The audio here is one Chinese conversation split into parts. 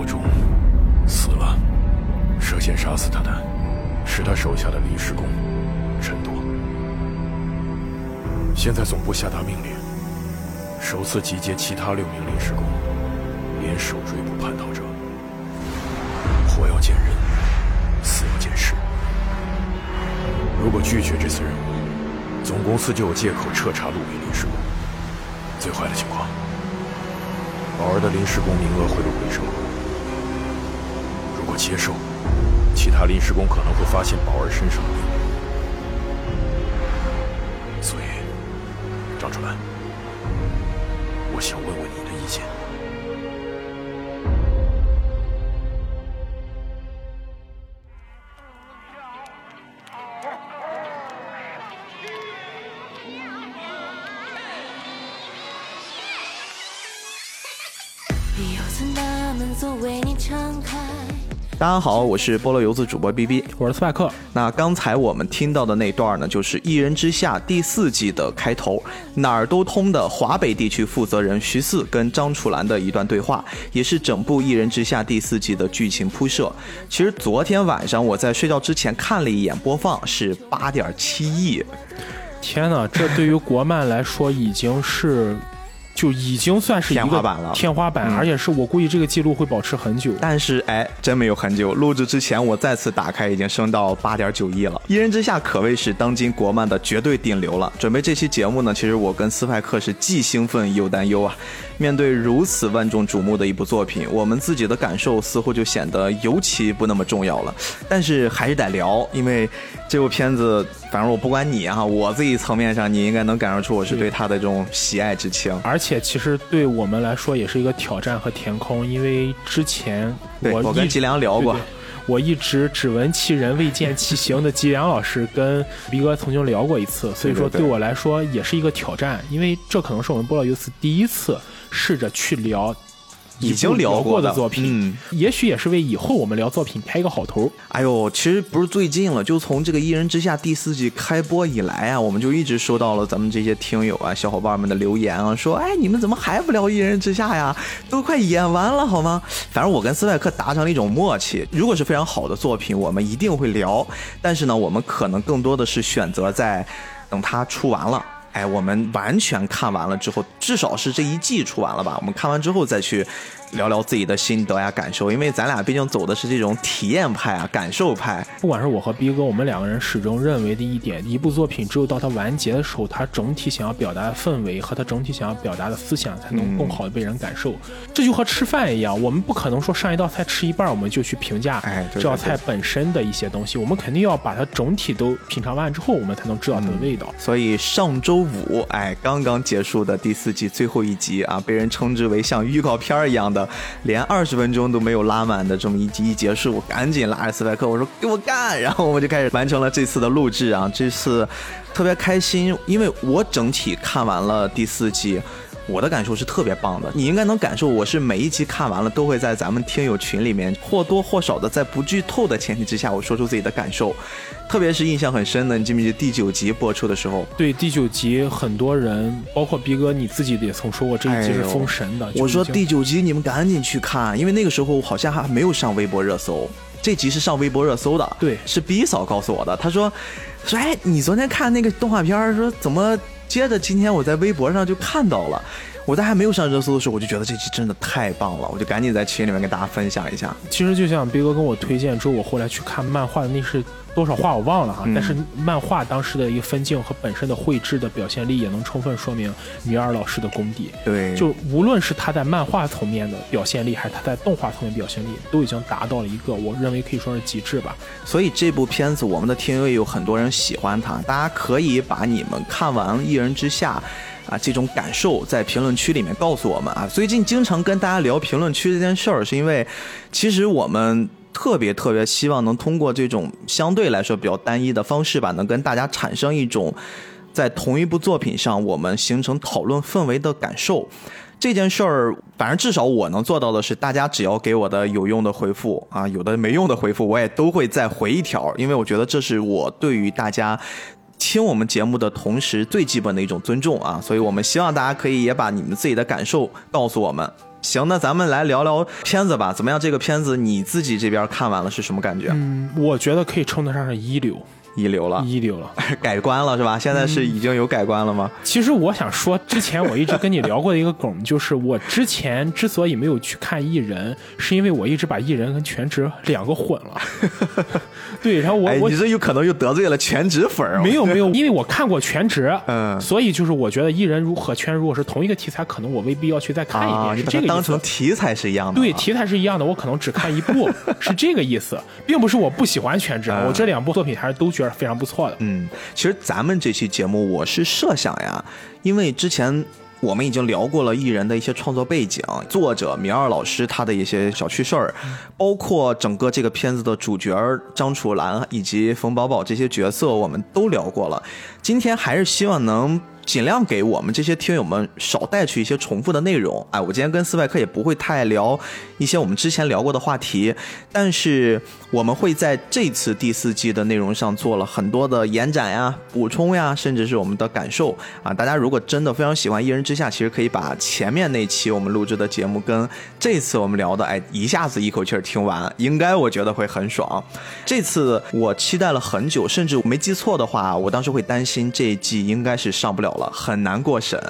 道中死了，涉嫌杀死他的是他手下的临时工陈铎。现在总部下达命令，首次集结其他六名临时工，联手追捕叛逃者。活要见人，死要见尸。如果拒绝这次任务，总公司就有借口彻查陆委临时工。最坏的情况，宝儿的临时工名额会被回收。我接受，其他临时工可能会发现宝儿身上的大家好，我是菠萝游子主播 B B，我是斯派克。那刚才我们听到的那段呢，就是《一人之下》第四季的开头，哪儿都通的华北地区负责人徐四跟张楚岚的一段对话，也是整部《一人之下》第四季的剧情铺设。其实昨天晚上我在睡觉之前看了一眼播放，是八点七亿。天哪，这对于国漫来说已经是。就已经算是天花板了，天花板，而且是我估计这个记录会保持很久。但是，哎，真没有很久。录制之前，我再次打开，已经升到八点九亿了。一人之下可谓是当今国漫的绝对顶流了。准备这期节目呢，其实我跟斯派克是既兴奋又担忧啊。面对如此万众瞩目的一部作品，我们自己的感受似乎就显得尤其不那么重要了。但是还是得聊，因为这部片子，反正我不管你哈，我自己层面上，你应该能感受出我是对他的这种喜爱之情。而且其实对我们来说也是一个挑战和填空，因为之前我我跟吉良聊过。我一直只闻其人未见其形的吉良老师跟逼哥曾经聊过一次，所以说对我来说也是一个挑战，因为这可能是我们波老游斯第一次试着去聊。已经聊过的作品，也许也是为以后我们聊作品开一个好头。哎呦，其实不是最近了，就从这个《一人之下》第四季开播以来啊，我们就一直收到了咱们这些听友啊、小伙伴们的留言啊，说：“哎，你们怎么还不聊《一人之下》呀？都快演完了好吗？”反正我跟斯派克达成了一种默契，如果是非常好的作品，我们一定会聊。但是呢，我们可能更多的是选择在等它出完了。哎，我们完全看完了之后，至少是这一季出完了吧？我们看完之后再去。聊聊自己的心得呀、感受，因为咱俩毕竟走的是这种体验派啊、感受派。不管是我和逼哥，我们两个人始终认为的一点，一部作品只有到它完结的时候，它整体想要表达的氛围和它整体想要表达的思想，才能更好的被人感受。这就和吃饭一样，我们不可能说上一道菜吃一半，我们就去评价这道菜本身的一些东西，我们肯定要把它整体都品尝完之后，我们才能知道它的味道。所以上周五，哎，刚刚结束的第四季最后一集啊，被人称之为像预告片一样的。连二十分钟都没有拉满的这么一集一结束，我赶紧拉着斯派克，我说给我干，然后我们就开始完成了这次的录制啊，这次特别开心，因为我整体看完了第四季。我的感受是特别棒的，你应该能感受。我是每一集看完了，都会在咱们听友群里面或多或少的在不剧透的前提之下，我说出自己的感受。特别是印象很深的，你记不记得第九集播出的时候？对，第九集很多人，包括逼哥你自己也曾说过这一集是封神的。我说第九集你们赶紧去看，因为那个时候好像还没有上微博热搜，这集是上微博热搜的。对，是 B 嫂告诉我的，他说说哎，你昨天看那个动画片，说怎么？接着今天我在微博上就看到了，我在还没有上热搜的时候，我就觉得这期真的太棒了，我就赶紧在群里面跟大家分享一下。其实就像斌哥跟我推荐之后，我后来去看漫画的那是多少话我忘了哈，但是漫画当时的一个分镜和本身的绘制的表现力也能充分说明米尔老师的功底。对，就无论是他在漫画层面的表现力，还是他在动画层面表现力，都已经达到了一个我认为可以说是极致吧。所以这部片子我们的听友有很多人喜欢它，大家可以把你们看完《一人之下》啊这种感受在评论区里面告诉我们啊。最近经常跟大家聊评论区这件事儿，是因为其实我们特别特别希望能通过这种相对来说比较单一的方式吧，能跟大家产生一种在同一部作品上我们形成讨论氛围的感受。这件事儿，反正至少我能做到的是，大家只要给我的有用的回复啊，有的没用的回复，我也都会再回一条，因为我觉得这是我对于大家。听我们节目的同时，最基本的一种尊重啊，所以我们希望大家可以也把你们自己的感受告诉我们。行，那咱们来聊聊片子吧，怎么样？这个片子你自己这边看完了是什么感觉？嗯，我觉得可以称得上是一流，一流了，一流了。改观了是吧？现在是已经有改观了吗？其实我想说，之前我一直跟你聊过的一个梗，就是我之前之所以没有去看艺人，是因为我一直把艺人跟全职两个混了。对，然后我哎，我你这有可能又得罪了全职粉儿。没有没有，因为我看过全职，嗯所以就是我觉得艺人如何圈如果是同一个题材，可能我未必要去再看一啊，遍，你是这个当成。题材是一样的。对，题材是一样的，我可能只看一部，是这个意思，并不是我不喜欢全职，嗯我这两部作品还是都觉得非常不错的。嗯，其实咱们这期节目我是设想呀，因为之前我们已经聊过了艺人的一些创作背景，作者米二老师他的一些小趣事儿，包括整个这个片子的主角张楚岚以及冯宝宝这些角色，我们都聊过了。今天还是希望能。尽量给我们这些听友们少带去一些重复的内容。哎，我今天跟斯派克也不会太聊一些我们之前聊过的话题，但是我们会在这次第四季的内容上做了很多的延展呀、补充呀，甚至是我们的感受啊。大家如果真的非常喜欢《一人之下》，其实可以把前面那期我们录制的节目跟这次我们聊的，哎，一下子一口气儿听完，应该我觉得会很爽。这次我期待了很久，甚至我没记错的话，我当时会担心这一季应该是上不了了，很难过审。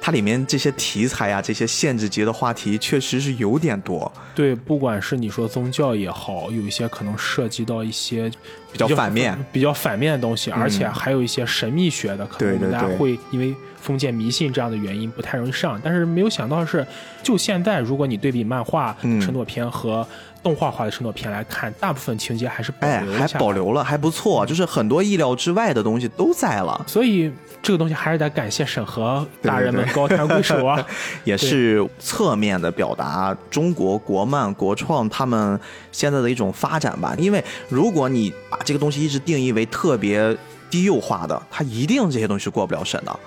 它里面这些题材呀、这些限制级的话题，确实是有点多。对，不管是你说宗教也好，有一些可能涉及到一些比较反面、比较反面的东西，而且还有一些神秘学的，可能大家对对对会因为封建迷信这样的原因不太容易上。但是没有想到的是，就现在，如果你对比漫画嗯陈朵片和动画化的承诺片来看，大部分情节还是保哎，还留了下来保留了，还不错，就是很多意料之外的东西都在了。所以这个东西还是得感谢审核大人们高抬贵手啊。也是侧面的表达中国国漫国创他们现在的一种发展吧。因为如果你把这个东西一直定义为特别低幼化的，它一定这些东西是过不了审的。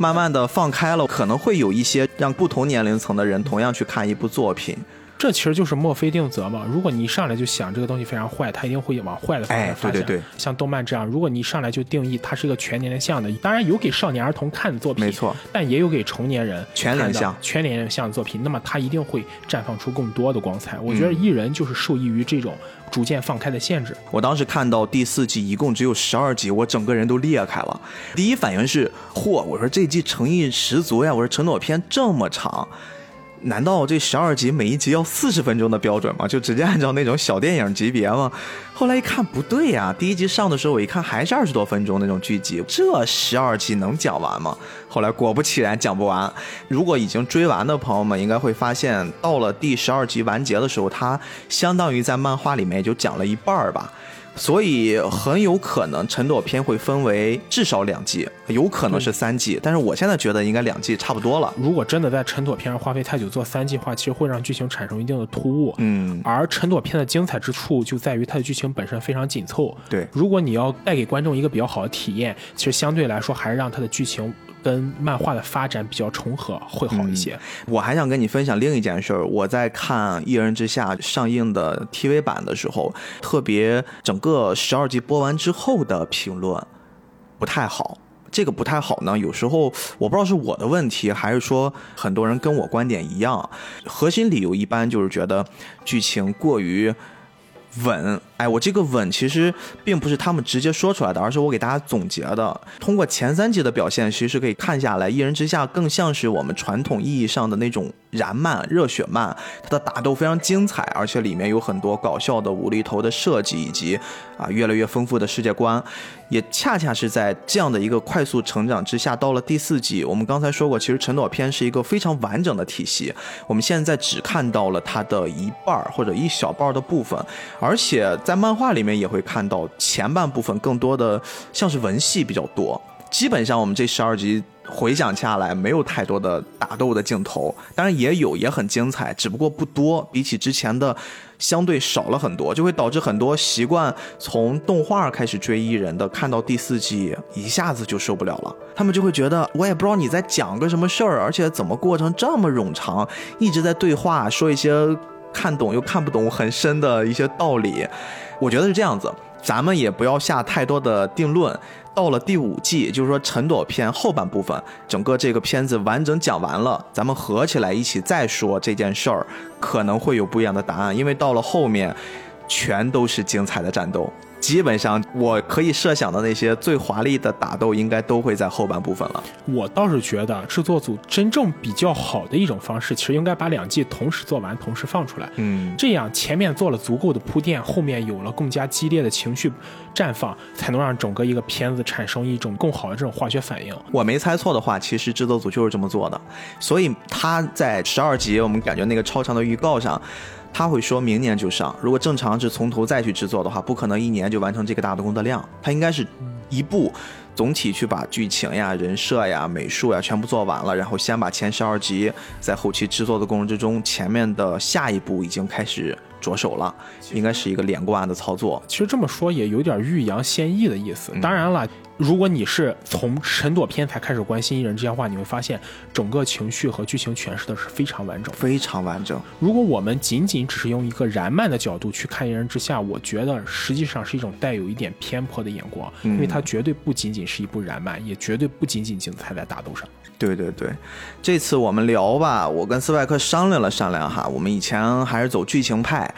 慢慢的放开了，可能会有一些让不同年龄层的人同样去看一部作品。这其实就是墨菲定则嘛。如果你一上来就想这个东西非常坏，它一定会往坏的方哎向发展。对对对像动漫这样，如果你一上来就定义它是一个全年龄向的，当然有给少年儿童看的作品，没错，但也有给成年人全龄向全年龄向的作品，那么它一定会绽放出更多的光彩。我觉得艺人就是受益于这种逐渐放开的限制。我当时看到第四季一共只有十二集，我整个人都裂开了。第一反应是，嚯！我说这季诚意十足呀！我说陈朵片这么长，难道这十二集每一集要四十分钟的标准吗？就直接按照那种小电影级别吗？后来一看不对呀，第一集上的时候我一看还是二十多分钟那种剧集，这十二集能讲完吗？后来果不其然讲不完。如果已经追完的朋友们应该会发现，到了第十二集完结的时候，它相当于在漫画里面也就讲了一半儿吧。所以很有可能陈朵篇会分为至少两季，有可能是三季，但是我现在觉得应该两季差不多了。如果真的在陈朵篇上花费太久做三季的话，其实会让剧情产生一定的突兀。嗯，而陈朵篇的精彩之处就在于它的剧情本身非常紧凑。对如果你要带给观众一个比较好的体验，其实相对来说还是让它的剧情跟漫画的发展比较重合会好一些。我还想跟你分享另一件事儿。我在看《一人之下》上映的 TV 版的时候，特别整个十二集播完之后的评论不太好。这个不太好呢，有时候我不知道是我的问题，还是说很多人跟我观点一样。核心理由一般就是觉得剧情过于稳。哎，我这个稳其实并不是他们直接说出来的，而是我给大家总结的。通过前三集的表现，其实可以看下来，《一人之下》更像是我们传统意义上的那种燃漫、热血漫。它的打斗非常精彩，而且里面有很多搞笑的无厘头的设计，以及啊越来越丰富的世界观。也恰恰是在这样的一个快速成长之下，到了第四季，我们刚才说过，其实陈朵片是一个非常完整的体系。我们现在只看到了它的一半或者一小半的部分，而且在漫画里面也会看到前半部分更多的像是文戏比较多。基本上我们这十二集回想下来，没有太多的打斗的镜头，当然也有，也很精彩，只不过不多，比起之前的相对少了很多，就会导致很多习惯从动画开始追艺人的，看到第四季一下子就受不了了，他们就会觉得我也不知道你在讲个什么事儿，而且怎么过程这么冗长，一直在对话，说一些看懂又看不懂很深的一些道理。我觉得是这样子，咱们也不要下太多的定论，到了第五季，就是说陈朵片后半部分，整个这个片子完整讲完了，咱们合起来一起再说这件事儿，可能会有不一样的答案，因为到了后面，全都是精彩的战斗。基本上我可以设想的那些最华丽的打斗，应该都会在后半部分了。我倒是觉得制作组真正比较好的一种方式，其实应该把两季同时做完，同时放出来。嗯，这样前面做了足够的铺垫，后面有了更加激烈的情绪绽放，才能让整个一个片子产生一种更好的这种化学反应。我没猜错的话，其实制作组就是这么做的。所以他在十二集，我们感觉那个超长的预告上。他会说明年就上，如果正常是从头再去制作的话，不可能一年就完成这个大的工作量。他应该是一步总体去把剧情呀、人设呀、美术呀全部做完了，然后先把前十二集在后期制作的过程之中，前面的下一步已经开始着手了，应该是一个连贯的操作。其实这么说也有点欲扬先抑的意思。当然了。如果你是从神朵篇才开始关心一人之下话，你会发现整个情绪和剧情诠释的是非常完整，非常完整。如果我们仅仅只是用一个燃漫的角度去看一人之下，我觉得实际上是一种带有一点偏颇的眼光，因为它绝对不仅仅是一部燃漫，也绝对不仅仅精彩在打斗上。对对对，这次我们聊吧，我跟斯派克商量了商量哈，我们以前还是走剧情派。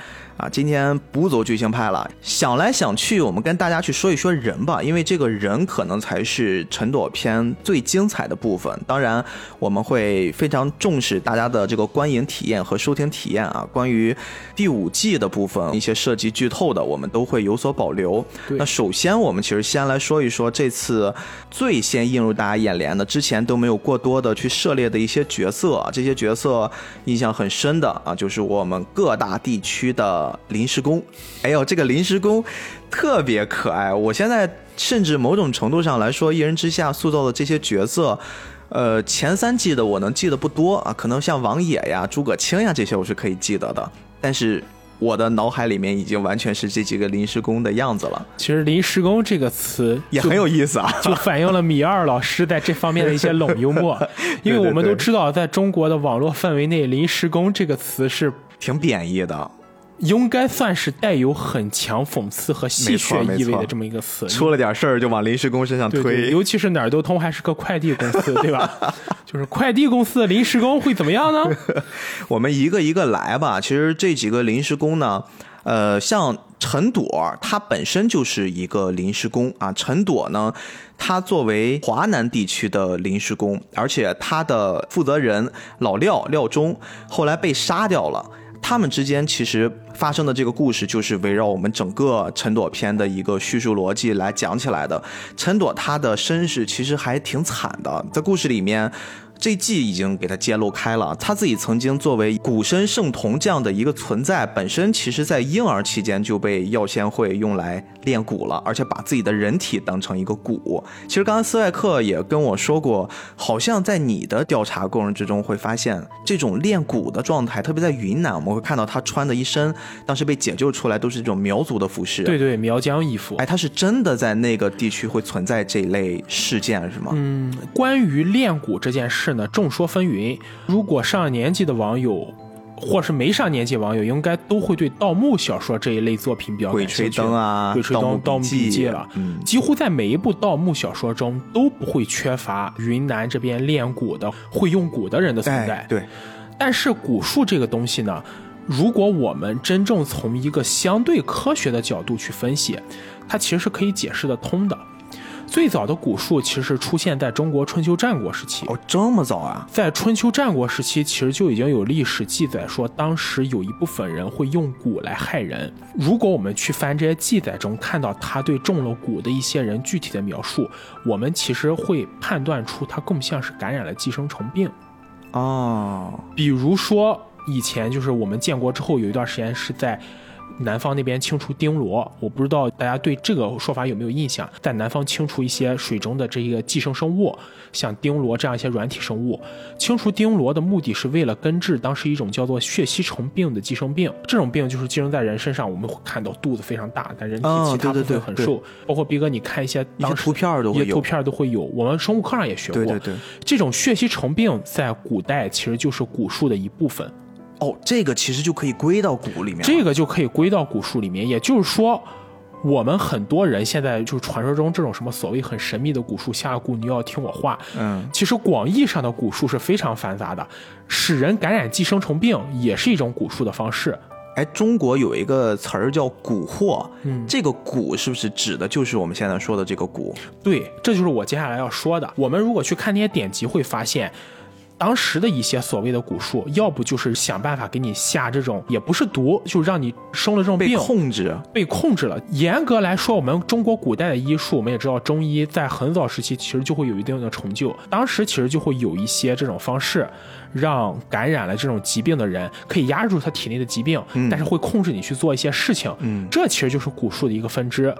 啊，今天不走剧情派了，想来想去，我们跟大家去说一说人吧，因为这个人可能才是陈朵篇最精彩的部分。当然，我们会非常重视大家的这个观影体验和收听体验啊。关于第五季的部分，一些涉及剧透的，我们都会有所保留。那首先，我们其实先来说一说这次最先映入大家眼帘的，之前都没有过多的去涉猎的一些角色，这些角色印象很深的啊，就是我们各大地区的。临时工，哎呦，这个临时工特别可爱。我现在甚至某种程度上来说，《一人之下》塑造的这些角色，呃，前三季的我能记得不多啊，可能像王野呀、诸葛青呀这些我是可以记得的，但是我的脑海里面已经完全是这几个临时工的样子了。其实“临时工”这个词也很有意思啊，就反映了米二老师在这方面的一些冷幽默。因为我们都知道，在中国的网络范围内，“临时工”这个词是挺贬义的。应该算是带有很强讽刺和戏谑意味的这么一个词，出了点事儿就往临时工身上推，尤其是哪儿都通还是个快递公司，对吧？就是快递公司的临时工会怎么样呢？我们一个一个来吧。其实这几个临时工呢，呃，像陈朵，他本身就是一个临时工啊。陈朵呢，他作为华南地区的临时工，而且他的负责人老廖廖忠后来被杀掉了。他们之间其实发生的这个故事，就是围绕我们整个陈朵篇的一个叙述逻辑来讲起来的。陈朵她的身世其实还挺惨的，在故事里面。这季已经给他揭露开了，他自己曾经作为古参圣童这样的一个存在，本身其实在婴儿期间就被药仙会用来练蛊了，而且把自己的人体当成一个蛊。其实刚刚斯外克也跟我说过，好像在你的调查过程之中会发现，这种练蛊的状态，特别在云南，我们会看到他穿的一身当时被解救出来都是这种苗族的服饰。对对，苗疆衣服。哎，他是真的在那个地区会存在这类事件是吗？嗯，关于练蛊这件事。众说纷纭。如果上了年纪的网友，或是没上年纪网友，应该都会对盗墓小说这一类作品比较感兴趣。鬼吹灯啊，鬼吹灯、盗墓笔记了。几乎在每一部盗墓小说中，都不会缺乏云南这边练蛊的、会用蛊的人的存在。对。但是蛊术这个东西呢，如果我们真正从一个相对科学的角度去分析，它其实是可以解释得通的。最早的蛊术其实是出现在中国春秋战国时期哦，这么早啊！在春秋战国时期，其实就已经有历史记载说，当时有一部分人会用蛊来害人。如果我们去翻这些记载中看到他对中了蛊的一些人具体的描述，我们其实会判断出他更像是感染了寄生虫病。哦，比如说以前就是我们建国之后有一段时间是在。南方那边清除钉螺，我不知道大家对这个说法有没有印象？在南方清除一些水中的这一个寄生生物，像钉螺这样一些软体生物。清除钉螺的目的是为了根治当时一种叫做血吸虫病的寄生病。这种病就是寄生在人身上，我们会看到肚子非常大，但人体其他部分很瘦。包括逼哥，你看一些当时图片都会有，图片都会有。我们生物课上也学过。对对对，这种血吸虫病在古代其实就是古术的一部分。哦，这个其实就可以归到蛊里面，这个就可以归到蛊术里面。也就是说，我们很多人现在就是传说中这种什么所谓很神秘的蛊术，下了蛊你要听我话。嗯，其实广义上的蛊术是非常繁杂的，使人感染寄生虫病也是一种蛊术的方式。哎，中国有一个词儿叫蛊惑，嗯这个蛊是不是指的就是我们现在说的这个蛊？对，这就是我接下来要说的。我们如果去看那些典籍，会发现。当时的一些所谓的蛊术，要不就是想办法给你下这种，也不是毒，就是让你生了这种被病，控制，被控制了。严格来说，我们中国古代的医术，我们也知道，中医在很早时期其实就会有一定的成就。当时其实就会有一些这种方式，让感染了这种疾病的人可以压制住他体内的疾病，但是会控制你去做一些事情。嗯这其实就是蛊术的一个分支。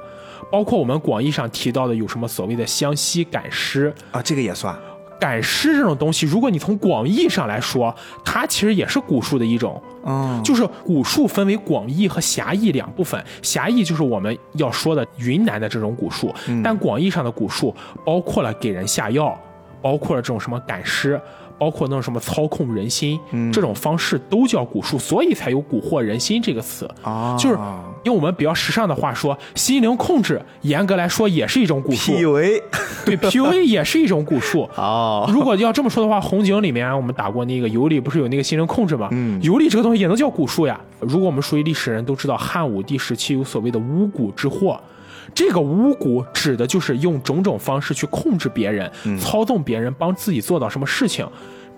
包括我们广义上提到的有什么所谓的湘西赶尸，啊，这个也算。赶尸这种东西，如果你从广义上来说，它其实也是蛊术的一种。嗯，就是蛊术分为广义和狭义两部分，狭义就是我们要说的云南的这种蛊术，但广义上的蛊术包括了给人下药，包括了这种什么赶尸。包括那种什么操控人心，这种方式都叫蛊术，所以才有蛊惑人心这个词。啊，就是用我们比较时尚的话说，心灵控制，严格来说也是一种蛊术。PUA。对 PUA 也是一种蛊术。哦，如果要这么说的话，红警里面我们打过那个尤里，不是有那个心灵控制吗？嗯尤里这个东西也能叫蛊术呀。如果我们熟悉历史人都知道，汉武帝时期有所谓的巫蛊之祸。这个巫蛊指的就是用种种方式去控制别人、操纵别人，帮自己做到什么事情。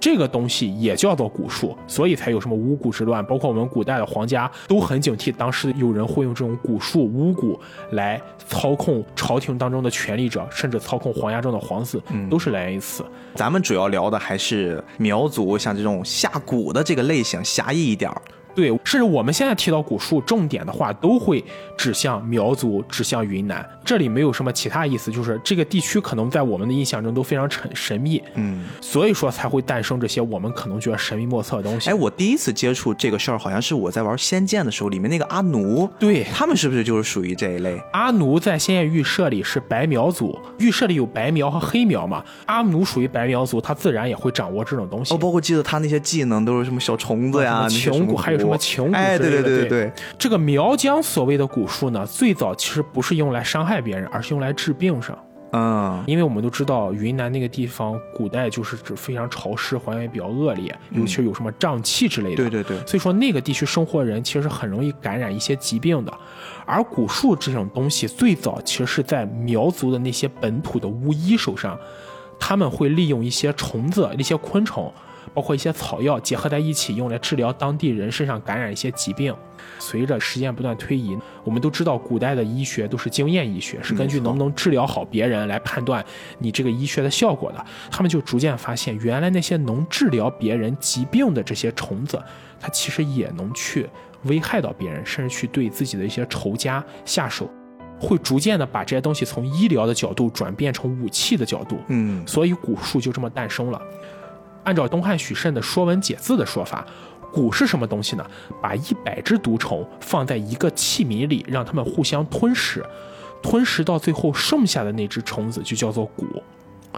这个东西也叫做蛊术，所以才有什么巫蛊之乱。包括我们古代的皇家都很警惕，当时有人会用这种蛊术、巫蛊来操控朝廷当中的权力者，甚至操控皇家中的皇子，都是来源于此。咱们主要聊的还是苗族，像这种下蛊的这个类型，狭义一点儿。对，甚至我们现在提到古树，重点的话都会指向苗族，指向云南。这里没有什么其他意思，就是这个地区可能在我们的印象中都非常神神秘，嗯，所以说才会诞生这些我们可能觉得神秘莫测的东西。哎，我第一次接触这个事儿，好像是我在玩《仙剑》的时候，里面那个阿奴，对，他们是不是就是属于这一类？阿奴在仙剑预设里是白苗族，预设里有白苗和黑苗嘛，阿奴属于白苗族，他自然也会掌握这种东西。哦，包括记得他那些技能都是什么小虫子呀，什么那些穷蛊，还有什么蛊穷蛊哎，之类的对对对对对，这个苗疆所谓的蛊术呢，最早其实不是用来伤害别人，而是用来治病上。嗯，因为我们都知道，云南那个地方古代就是指非常潮湿，环境也比较恶劣，尤其是有什么瘴气之类的。对对对，所以说那个地区生活的人其实很容易感染一些疾病的。而蛊术这种东西，最早其实是在苗族的那些本土的巫医手上，他们会利用一些虫子、一些昆虫，包括一些草药结合在一起，用来治疗当地人身上感染一些疾病。随着时间不断推移，我们都知道古代的医学都是经验医学，是根据能不能治疗好别人来判断你这个医学的效果的。他们就逐渐发现，原来那些能治疗别人疾病的这些虫子，它其实也能去危害到别人，甚至去对自己的一些仇家下手，会逐渐的把这些东西从医疗的角度转变成武器的角度。嗯，所以蛊术就这么诞生了。按照东汉许慎的《说文解字》的说法，蛊是什么东西呢？把一百只毒虫放在一个器皿里，让它们互相吞食，吞食到最后剩下的那只虫子就叫做蛊。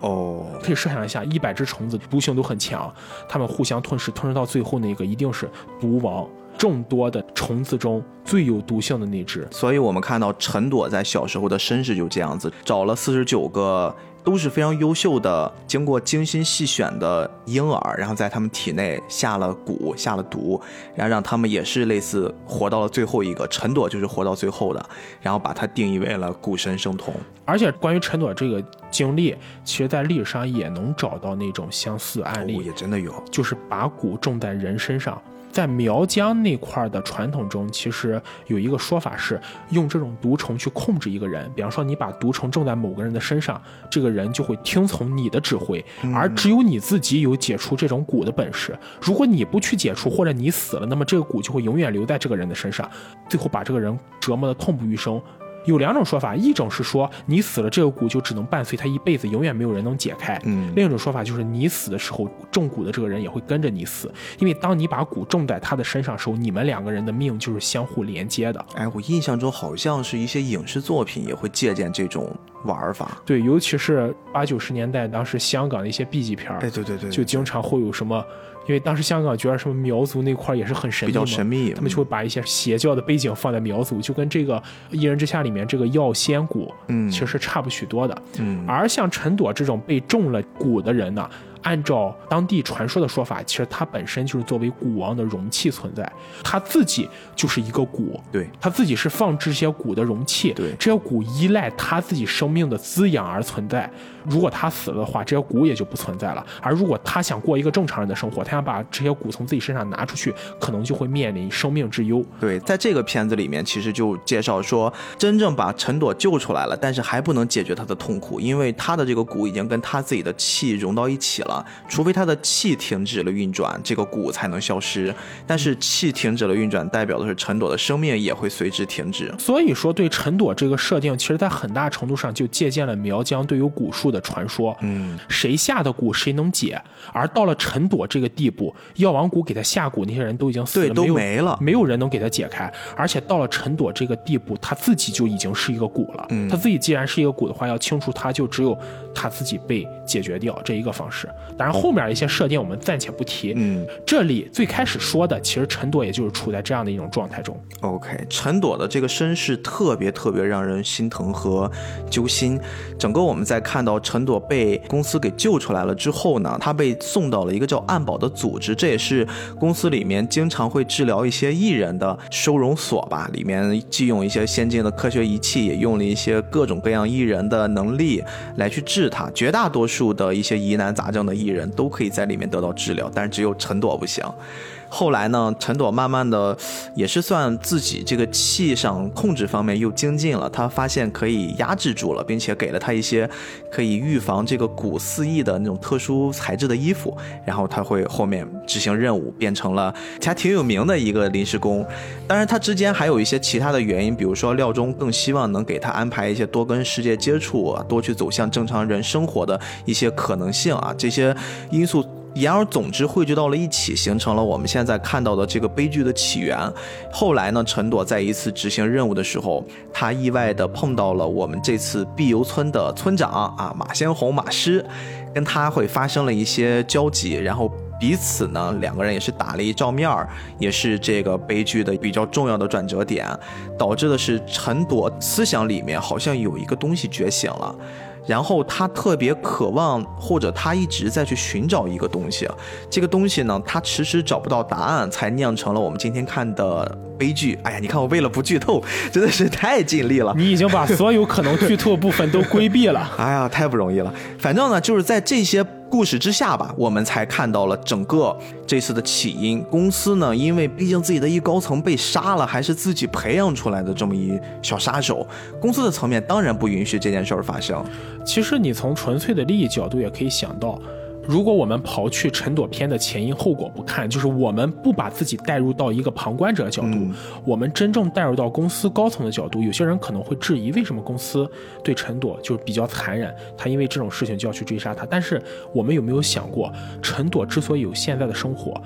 哦，可以设想一下，一百只虫子毒性都很强，它们互相吞噬，吞噬到最后那个一定是毒王。众多的虫子中最有毒性的那只，所以我们看到陈朵在小时候的身世就这样子，找了四十九个都是非常优秀的、经过精心细选的婴儿，然后在他们体内下了蛊、下了毒，然后让他们也是类似活到了最后一个。陈朵就是活到最后的，然后把它定义为了蛊神生童。而且关于陈朵这个经历，其实在历史上也能找到那种相似案例，哦，也真的有。就是把蛊种在人身上。在苗疆那块儿的传统中，其实有一个说法是用这种毒虫去控制一个人。比方说，你把毒虫种在某个人的身上，这个人就会听从你的指挥，而只有你自己有解除这种蛊的本事。如果你不去解除，或者你死了，那么这个蛊就会永远留在这个人的身上，最后把这个人折磨得痛不欲生。有两种说法，一种是说你死了，这个蛊就只能伴随他一辈子，永远没有人能解开。嗯另一种说法就是你死的时候，中蛊的这个人也会跟着你死，因为当你把蛊种在他的身上的时候，你们两个人的命就是相互连接的。哎，我印象中好像是一些影视作品也会借鉴这种玩法。对，尤其是八九十年代，当时香港的一些 B 级片儿，哎，对对对，就经常会有什么，因为当时香港觉得什么苗族那块也是很神秘比较嘛神秘，他们就会把一些邪教的背景放在苗族，就跟这个《一人之下》里面这个药仙蛊，嗯。其实是差不许多的。嗯。而像陈朵这种被中了蛊的人呢，按照当地传说的说法，其实他本身就是作为蛊王的容器存在，他自己就是一个蛊，对。他自己是放置这些蛊的容器，对。这些蛊依赖他自己生命的滋养而存在。如果他死了的话，这些蛊也就不存在了。而如果他想过一个正常人的生活，他想把这些蛊从自己身上拿出去，可能就会面临生命之忧。对，在这个片子里面，其实就介绍说，真正把陈朵救出来了，但是还不能解决他的痛苦，因为他的这个蛊已经跟他自己的气融到一起了，除非他的气停止了运转，这个蛊才能消失。但是气停止了运转，代表的是陈朵的生命也会随之停止。所以说，对陈朵这个设定，其实在很大程度上就借鉴了苗疆对于蛊术的传说。嗯，谁下的蛊谁能解，而到了陈朵这个地步，药王谷给他下蛊那些人都已经死了，对都没了没有人能给他解开。而且到了陈朵这个地步，他自己就已经是一个蛊了。嗯他自己既然是一个蛊的话，要清除他，就只有他自己被解决掉这一个方式。当然，后面一些设定我们暂且不提。嗯，这里最开始说的，其实陈朵也就是处在这样的一种状态中。OK，陈朵的这个身世特别特别让人心疼和揪心。整个我们在看到陈朵被公司给救出来了之后呢，她被送到了一个叫暗堡的组织，这也是公司里面经常会治疗一些艺人的收容所吧。里面既用一些先进的科学仪器，也用了一些各种各样艺人的能力来去治他。绝大多数的一些疑难杂症的艺人都可以在里面得到治疗，但是只有陈朵不行。后来呢，陈朵慢慢的也是算自己这个气上控制方面又精进了，他发现可以压制住了，并且给了他一些可以预防这个骨肆意的那种特殊材质的衣服，然后他会后面执行任务，变成了还挺有名的一个临时工。当然，他之间还有一些其他的原因，比如说廖忠更希望能给他安排一些多跟世界接触，多去走向正常人生活的一些可能性啊，这些因素。言而总之汇聚到了一起，形成了我们现在看到的这个悲剧的起源。后来呢，陈朵在一次执行任务的时候，他意外的碰到了我们这次碧游村的村长啊，马先红马师，跟他会发生了一些交集，然后。彼此呢，两个人也是打了一照面儿，也是这个悲剧的比较重要的转折点，导致的是陈朵思想里面好像有一个东西觉醒了。然后他特别渴望，或者他一直在去寻找一个东西，这个东西呢，他迟迟找不到答案，才酿成了我们今天看的悲剧。哎呀，你看我为了不剧透，真的是太尽力了。你已经把所有可能剧透部分都规避了。哎呀，太不容易了。反正呢，就是在这些故事之下吧，我们才看到了整个这次的起因。公司呢，因为毕竟自己的一高层被杀了，还是自己培养出来的这么一小杀手，公司的层面当然不允许这件事儿发生。其实你从纯粹的利益角度也可以想到，如果我们刨去陈朵片的前因后果不看，就是我们不把自己带入到一个旁观者的角度，嗯我们真正带入到公司高层的角度，有些人可能会质疑为什么公司对陈朵就是比较残忍，他因为这种事情就要去追杀他。但是我们有没有想过，陈朵之所以有现在的生活？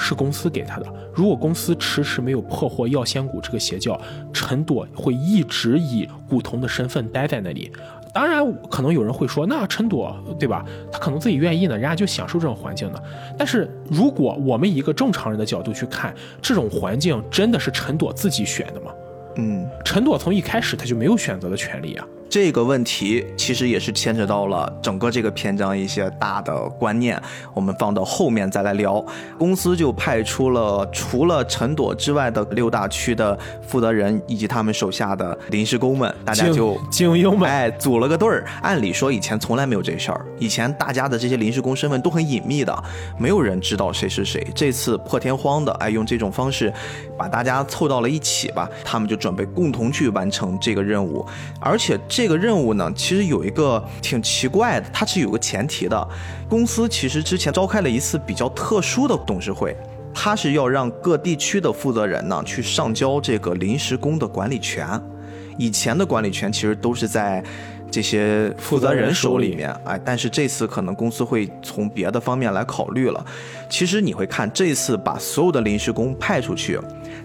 是公司给他的。如果公司迟迟没有破获药仙谷这个邪教，陈朵会一直以古铜的身份待在那里。当然，可能有人会说，那陈朵对吧？他可能自己愿意呢，人家就享受这种环境呢。但是，如果我们以一个正常人的角度去看，这种环境真的是陈朵自己选的吗？嗯，陈朵从一开始他就没有选择的权利啊。这个问题其实也是牵扯到了整个这个篇章一些大的观念，我们放到后面再来聊。公司就派出了除了陈朵之外的六大区的负责人以及他们手下的临时工们，大家就精英们，哎，组了个队儿。按理说以前从来没有这事儿，以前大家的这些临时工身份都很隐秘的，没有人知道谁是谁。这次破天荒的，哎，用这种方式把大家凑到了一起吧，他们就准备共同去完成这个任务。而且这个任务呢，其实有一个挺奇怪的，它是有个前提的。公司其实之前召开了一次比较特殊的董事会。它是要让各地区的负责人呢去上交这个临时工的管理权，以前的管理权其实都是在这些负责人手里面，哎，但是这次可能公司会从别的方面来考虑了。其实你会看这次把所有的临时工派出去，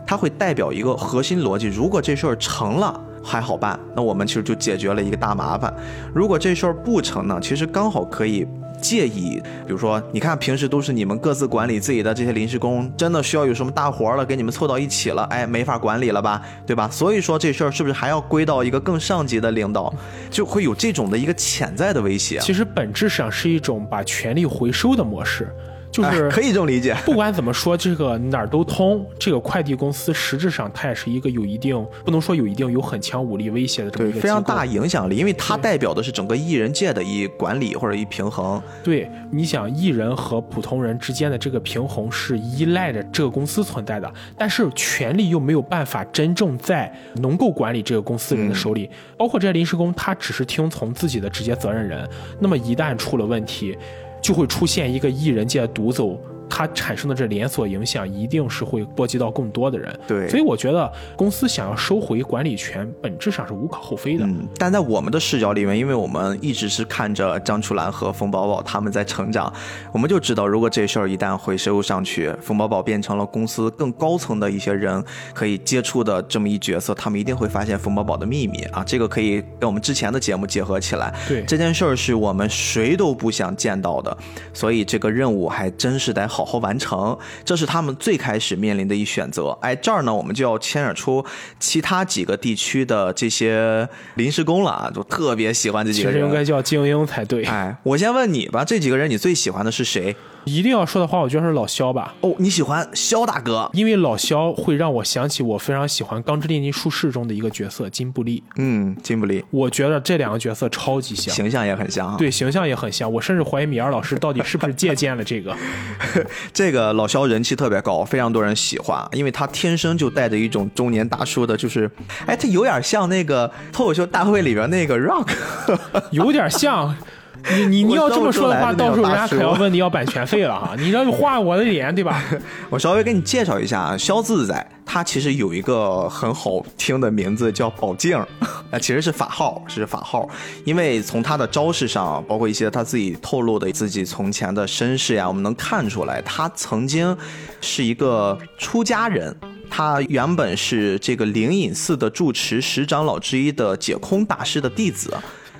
它会代表一个核心逻辑：如果这事儿成了，还好办，那我们其实就解决了一个大麻烦。如果这事儿不成呢，其实刚好可以。借以，比如说，你看平时都是你们各自管理自己的这些临时工，真的需要有什么大活了，给你们凑到一起了，哎，没法管理了吧，对吧？所以说这事儿是不是还要归到一个更上级的领导，就会有这种的一个潜在的威胁？其实本质上是一种把权力回收的模式。就是可以这么理解。不管怎么说，这个哪儿都通。这个快递公司实质上它也是一个有一定，不能说有一定，有很强武力威胁的这么一个非常大影响力，因为它代表的是整个艺人界的一管理或者一平衡。对，你想艺人和普通人之间的这个平衡是依赖着这个公司存在的，但是权力又没有办法真正在能够管理这个公司人的手里。包括这些临时工，他只是听从自己的直接责任人。那么一旦出了问题，就会出现一个艺人界独走。它产生的这连锁影响一定是会波及到更多的人，对，所以我觉得公司想要收回管理权，本质上是无可厚非的。嗯，但在我们的视角里面，因为我们一直是看着张楚岚和冯宝宝他们在成长，我们就知道，如果这事儿一旦回收上去，冯宝宝变成了公司更高层的一些人可以接触的这么一角色，他们一定会发现冯宝宝的秘密啊！这个可以跟我们之前的节目结合起来。对，这件事儿是我们谁都不想见到的，所以这个任务还真是得好。好好完成，这是他们最开始面临的一选择。哎，这儿呢，我们就要牵扯出其他几个地区的这些临时工了啊，就特别喜欢这几个人。其实应该叫精英才对。哎，我先问你吧，这几个人你最喜欢的是谁？一定要说的话，我觉得是老肖吧。哦，你喜欢肖大哥，因为老肖会让我想起我非常喜欢《钢之炼金术士》中的一个角色金布利。嗯，金布利，我觉得这两个角色超级像，形象也很像。对，形象也很像。我甚至怀疑米尔老师到底是不是借鉴了这个。这个老肖人气特别高，非常多人喜欢，因为他天生就带着一种中年大叔的，就是，哎，他有点像那个脱口秀大会里边那个 Rock，有点像。你你你要这么说的话，到时候人家可要问你要版权费了哈！你要画我的脸，对吧？我稍微给你介绍一下啊，肖自在，他其实有一个很好听的名字叫宝镜，那其实是法号，是法号。因为从他的招式上，包括一些他自己透露的自己从前的身世呀，我们能看出来，他曾经是一个出家人，他原本是这个灵隐寺的住持十长老之一的解空大师的弟子。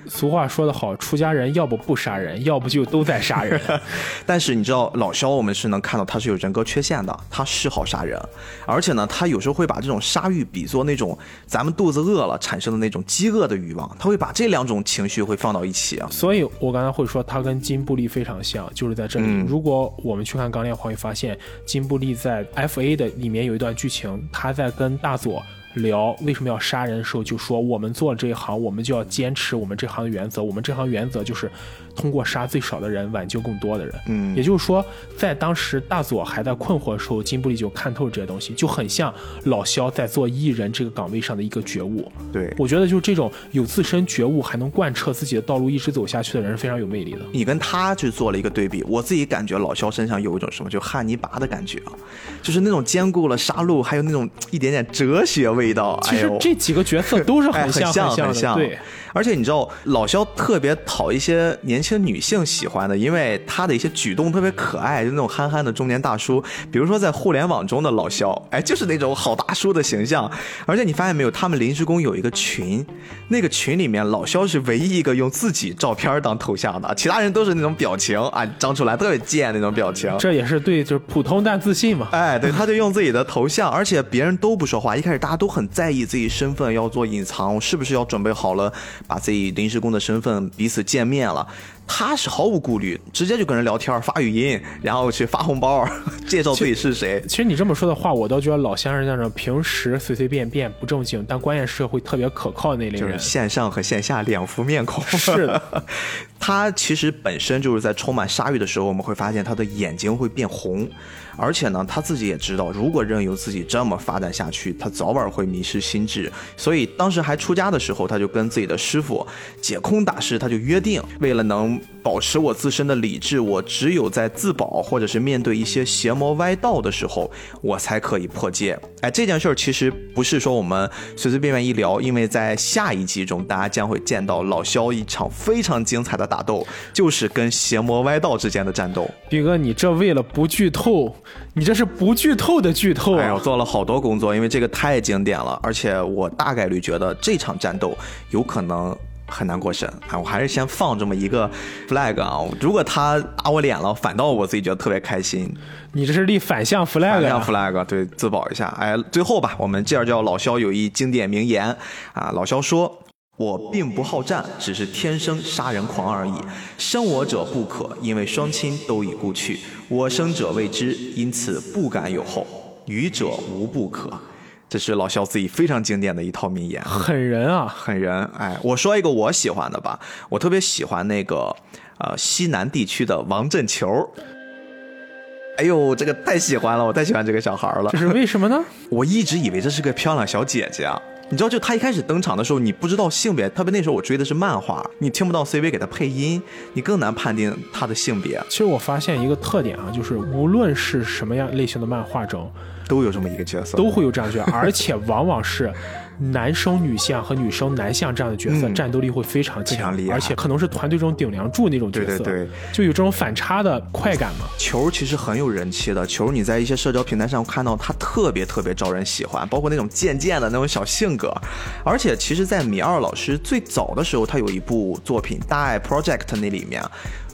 俗话说得好，出家人要不不杀人，要不就都在杀人。但是你知道老肖，我们是能看到他是有人格缺陷的，他嗜好杀人，而且呢，他有时候会把这种杀欲比作那种咱们肚子饿了产生的那种饥饿的欲望，他会把这两种情绪会放到一起啊。所以我刚才会说他跟金布利非常像，就是在这里。如果我们去看《钢炼》，会发现金布利在 F A 的里面有一段剧情，他在跟大佐。聊为什么要杀人的时候，就说我们做这一行，我们就要坚持我们这行的原则。我们这行原则就是。通过杀最少的人挽救更多的人，嗯，也就是说，在当时大佐还在困惑的时候，金布利就看透这些东西，就很像老肖在做艺人这个岗位上的一个觉悟。对，我觉得就是这种有自身觉悟还能贯彻自己的道路一直走下去的人是非常有魅力的。你跟他去做了一个对比，我自己感觉老肖身上有一种什么，就汉尼拔的感觉啊，就是那种兼顾了杀戮，还有那种一点点哲学味道。其实这几个角色都是很像很像，对。而且你知道，老肖特别讨一些年轻女性喜欢的，因为他的一些举动特别可爱，就那种憨憨的中年大叔。比如说在互联网中的老肖，哎，就是那种好大叔的形象。而且你发现没有，他们临时工有一个群，那个群里面老肖是唯一一个用自己照片当头像的，其他人都是那种表情啊，张出来特别贱那种表情。这也是对，就是普通但自信嘛。哎，对，他就用自己的头像，而且别人都不说话。一开始大家都很在意自己身份要做隐藏，是不是要准备好了？把自己临时工的身份彼此见面了，他是毫无顾虑，直接就跟人聊天发语音，然后去发红包，介绍自己是谁。其实你这么说的话，我倒觉得老先生那种平时随随便便不正经，但关键是会特别可靠那类人，就是线上和线下两副面孔。是的，他其实本身就是在充满杀欲的时候，我们会发现他的眼睛会变红。而且呢，他自己也知道，如果任由自己这么发展下去，他早晚会迷失心智。所以当时还出家的时候，他就跟自己的师傅解空大师，他就约定，为了能能保持我自身的理智，我只有在自保或者是面对一些邪魔歪道的时候，我才可以破戒。哎，这件事儿其实不是说我们随随便便一聊，因为在下一集中，大家将会见到老肖一场非常精彩的打斗，就是跟邪魔歪道之间的战斗。毕哥，你这为了不剧透，你这是不剧透的剧透哎呀！做了好多工作，因为这个太经典了，而且我大概率觉得这场战斗有可能很难过审啊！我还是先放这么一个 flag 啊，如果他打我脸了，反倒我自己觉得特别开心。你这是立反向 flag 反、向 flag，对，自保一下。哎，最后吧，我们接着叫老肖有一经典名言啊，老肖说。我并不好战，只是天生杀人狂而已。生我者不可，因为双亲都已故去；我生者未知，因此不敢有后。愚者无不可。这是老肖自己非常经典的一套名言。狠人啊！狠人，哎，我说一个我喜欢的吧，我特别喜欢那个呃西南地区的王振球。哎呦，这个太喜欢了，我太喜欢这个小孩了这。是为什么呢？我一直以为这是个漂亮小姐姐啊。你知道，就她一开始登场的时候，你不知道性别，特别那时候我追的是漫画，你听不到 CV 给她配音，你更难判定她的性别。其实我发现一个特点啊，就是无论是什么样类型的漫画中，都有这么一个角色，都会有这样的角色，而且往往是男生女相和女生男相这样的角色，嗯战斗力会非常强，而且可能是团队中顶梁柱那种角色，对对对就有这种反差的快感嘛。球其实很有人气的，球你在一些社交平台上看到他特别特别招人喜欢，包括那种贱贱的那种小性格，而且其实，在米二老师最早的时候，他有一部作品《大爱 Project》那里面，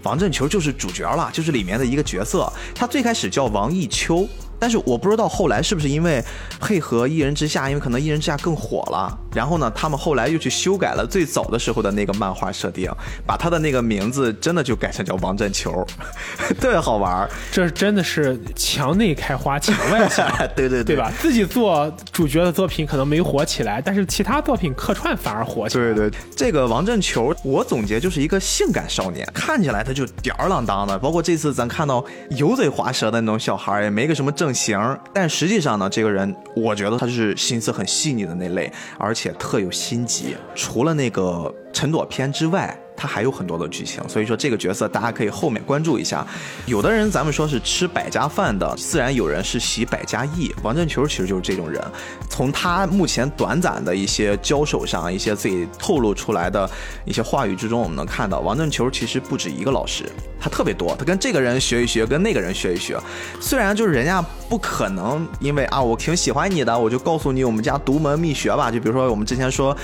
王振球就是主角了，就是里面的一个角色。他最开始叫王一秋。但是我不知道后来是不是因为配合《一人之下》，因为可能《一人之下》更火了，然后呢，他们后来又去修改了最早的时候的那个漫画设定，把他的那个名字真的就改成叫王振球，特别好玩儿。这真的是墙内开花墙外香，对对对吧？自己做主角的作品可能没火起来，但是其他作品客串反而火起来。对对，这个王振球，我总结就是一个性感少年，看起来他就吊儿郎当的。包括这次咱看到油嘴滑舌的那种小孩儿，也没个什么正型，但实际上呢，这个人我觉得他是心思很细腻的那类，而且特有心机。除了那个陈朵篇之外。他还有很多的剧情，所以说这个角色大家可以后面关注一下。有的人咱们说是吃百家饭的，自然有人是习百家艺。王振球其实就是这种人。从他目前短暂的一些交手上，一些自己透露出来的一些话语之中，我们能看到王振球其实不止一个老师，他特别多，他跟这个人学一学，跟那个人学一学。虽然就是人家不可能因为啊我挺喜欢你的，我就告诉你我们家独门秘学吧。就比如说我们之前说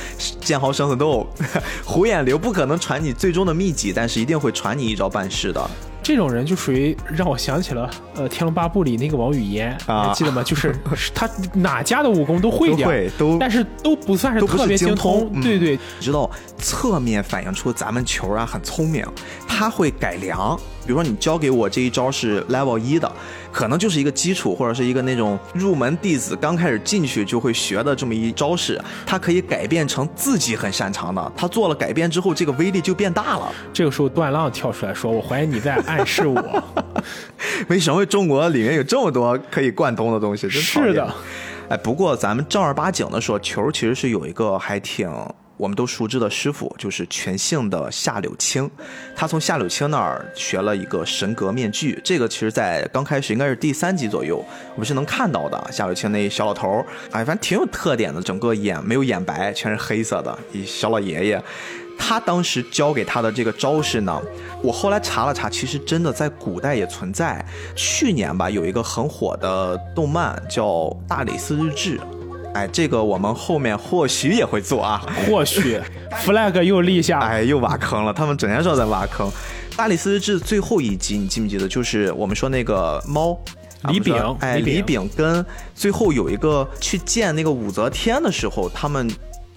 剑豪生死斗，胡眼流不可能传你最终的秘籍，但是一定会传你一招半式的。这种人就属于让我想起了呃《天龙八部》里那个王语嫣，啊还记得吗？就是他哪家的武功都会点，都会都但是都不算是特别精精通对对你，知道侧面反映出咱们球啊很聪明，他会改良。比如说你教给我这一招是 level 一的，可能就是一个基础或者是一个那种入门弟子刚开始进去就会学的这么一招式，他可以改变成自己很擅长的。他做了改变之后，这个威力就变大了。这个时候段浪跳出来说：“我怀疑你在暗示我。为什么中国里面有这么多可以贯通的东西？真是的。哎，不过咱们正儿八经的说，球其实是有一个还挺我们都熟知的师傅，就是全姓的夏柳青。他从夏柳青那儿学了一个神格面具，这个其实在刚开始应该是第三集左右，我们是能看到的。夏柳青那小老头儿，哎，反正挺有特点的，整个眼没有眼白，全是黑色的，一小老爷爷。他当时教给他的这个招式呢，我后来查了查，其实真的在古代也存在。去年吧，有一个很火的动漫叫《大理寺日志》，哎，这个我们后面或许也会做啊。或许 flag 又立下，哎，又挖坑了，他们整天说在挖坑。《大理寺日志》最后一集，你记不记得？就是我们说那个猫。啊李炳不是说哎，李炳李炳跟最后有一个去见那个武则天的时候，他们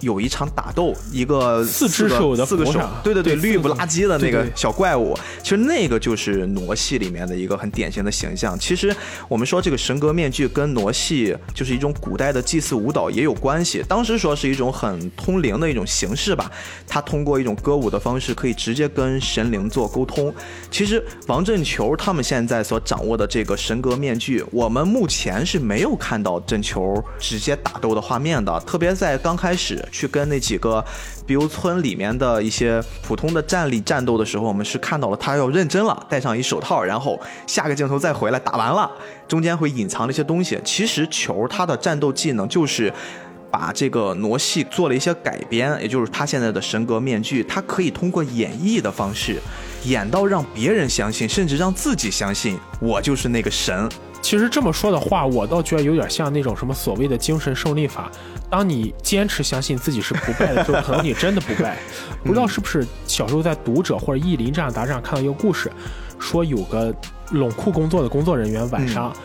有一场打斗，一个四只手的四个手，对对对，绿不拉几的那个小怪物，其实那个就是傩戏里面的一个很典型的形象。其实我们说这个神格面具跟傩戏就是一种古代的祭祀舞蹈也有关系。当时说是一种很通灵的一种形式吧，它通过一种歌舞的方式可以直接跟神灵做沟通。其实王振球他们现在所掌握的这个神格面具，我们目前是没有看到振球直接打斗的画面的，特别在刚开始去跟那几个比如村里面的一些普通的战力战斗的时候，我们是看到了他要认真了，戴上一手套，然后下个镜头再回来打完了，中间会隐藏了一些东西。其实球他的战斗技能就是。把这个傩戏做了一些改编，也就是他现在的神格面具，他可以通过演绎的方式，演到让别人相信，甚至让自己相信我就是那个神。其实这么说的话，我倒觉得有点像那种什么所谓的精神胜利法。当你坚持相信自己是不败的时候，可能你真的不败。不知道是不是小时候在《读者》或者《意林》这样杂志上看到一个故事，说有个冷库工作的工作人员晚上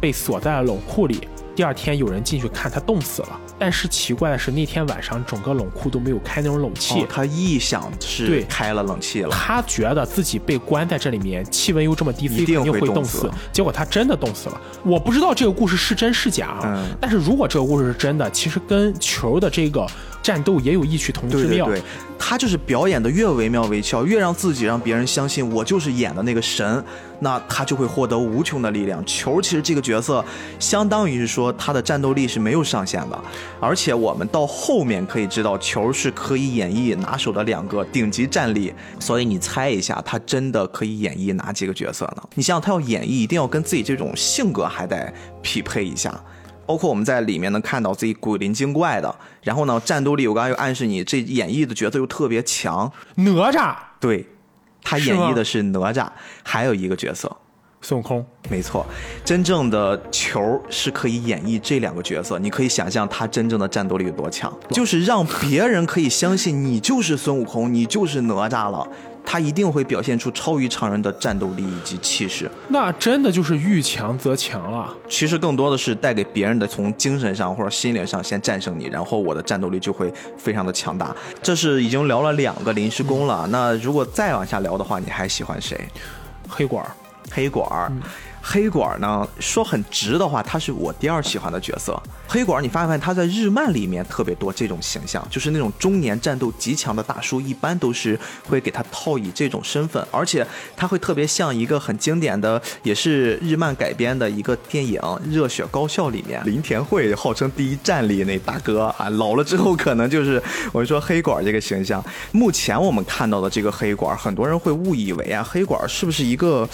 被锁在了冷库里，第二天有人进去看他冻死了。但是奇怪的是，那天晚上整个冷库都没有开那种冷气。哦、他臆想是对开了冷气了，他觉得自己被关在这里面，气温又这么低，肯定会冻死会冻死。结果他真的冻死了。我不知道这个故事是真是假啊，嗯但是如果这个故事是真的，其实跟球的这个战斗也有异曲同工之妙。对对对，他就是表演的越惟妙惟肖，越让自己让别人相信我就是演的那个神，那他就会获得无穷的力量。球其实这个角色，相当于是说他的战斗力是没有上限的，而且我们到后面可以知道，球是可以演绎拿手的两个顶级战力。所以你猜一下，他真的可以演绎哪几个角色呢？你想想，他要演绎，一定要跟自己这种性格还得匹配一下。包括我们在里面能看到自己古灵精怪的，然后呢，战斗力我刚刚又暗示你，这演绎的角色又特别强，哪吒、对，他演绎的是哪吒，还有一个角色，孙悟空，没错，真正的球是可以演绎这两个角色，你可以想象他真正的战斗力有多强，就是让别人可以相信你就是孙悟空，你就是哪吒了。他一定会表现出超于常人的战斗力以及气势。那真的就是遇强则强了。其实更多的是带给别人的，从精神上或者心灵上先战胜你，然后我的战斗力就会非常的强大。这是已经聊了两个临时工了，那如果再往下聊的话，你还喜欢谁？黑管儿，黑管儿，黑管儿呢？说很直的话，他是我第二喜欢的角色。黑管儿，你发现他在日漫里面特别多这种形象，就是那种中年战斗极强的大叔，一般都是会给他套以这种身份，而且他会特别像一个很经典的，也是日漫改编的一个电影《热血高校》里面，林田惠号称第一战力那大哥啊，老了之后可能就是我们说黑管儿这个形象。目前我们看到的这个黑管儿，很多人会误以为啊，黑管儿是不是一个？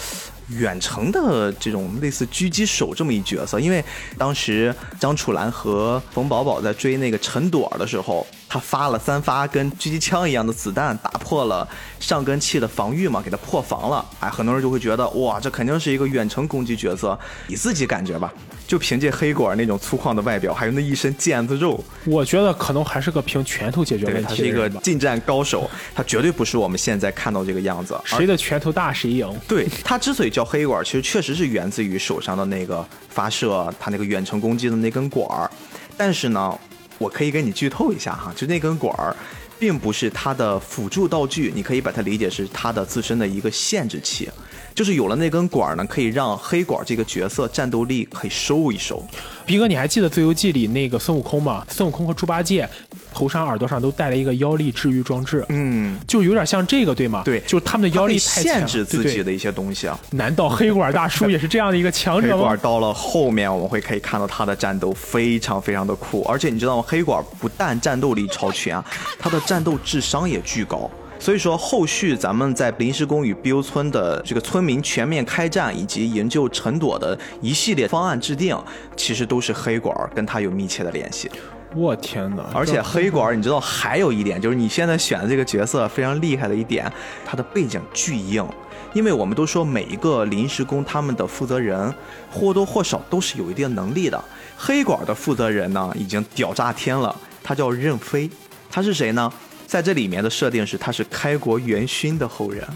远程的这种类似狙击手这么一角色，因为当时张楚岚和冯宝宝在追那个陈朵儿的时候，他发了三发跟狙击枪一样的子弹，打破了上根器的防御嘛，给他破防了。哎，很多人就会觉得哇，这肯定是一个远程攻击角色。你自己感觉吧，就凭借黑管那种粗犷的外表，还有那一身腱子肉，我觉得可能还是个凭拳头解决对问他是一个。近战高手，他绝对不是我们现在看到这个样子。谁的拳头大谁赢。对他之所以叫黑管，其实确实是源自于手上的那个发射他那个远程攻击的那根管儿。但是呢，我可以给你剧透一下哈，就那根管儿，并不是它的辅助道具，你可以把它理解是它的自身的一个限制器。就是有了那根管儿呢，可以让黑管这个角色战斗力可以收一收。逼哥，你还记得《自由记》里那个孙悟空吗？孙悟空和猪八戒头上、耳朵上都带了一个腰力治愈装置，嗯，就有点像这个，对吗？对就是他们的腰力太强限制自己的一些东西啊。难道黑管大叔也是这样的一个强者吗黑管？到了后面，我们会可以看到他的战斗非常非常的酷，而且你知道吗？黑管不但战斗力超群啊，他的战斗智商也巨高。所以说，后续咱们在临时工与碧幽村的这个村民全面开战，以及营救陈朵的一系列方案制定，其实都是黑管跟他有密切的联系。我天哪！而且黑管，你知道还有一点，就是你现在选的这个角色非常厉害的一点，他的背景巨硬。因为我们都说每一个临时工他们的负责人或多或少都是有一定能力的。黑管的负责人呢，已经屌炸天了，他叫任飞，他是谁呢？在这里面的设定是他是开国元勋的后人。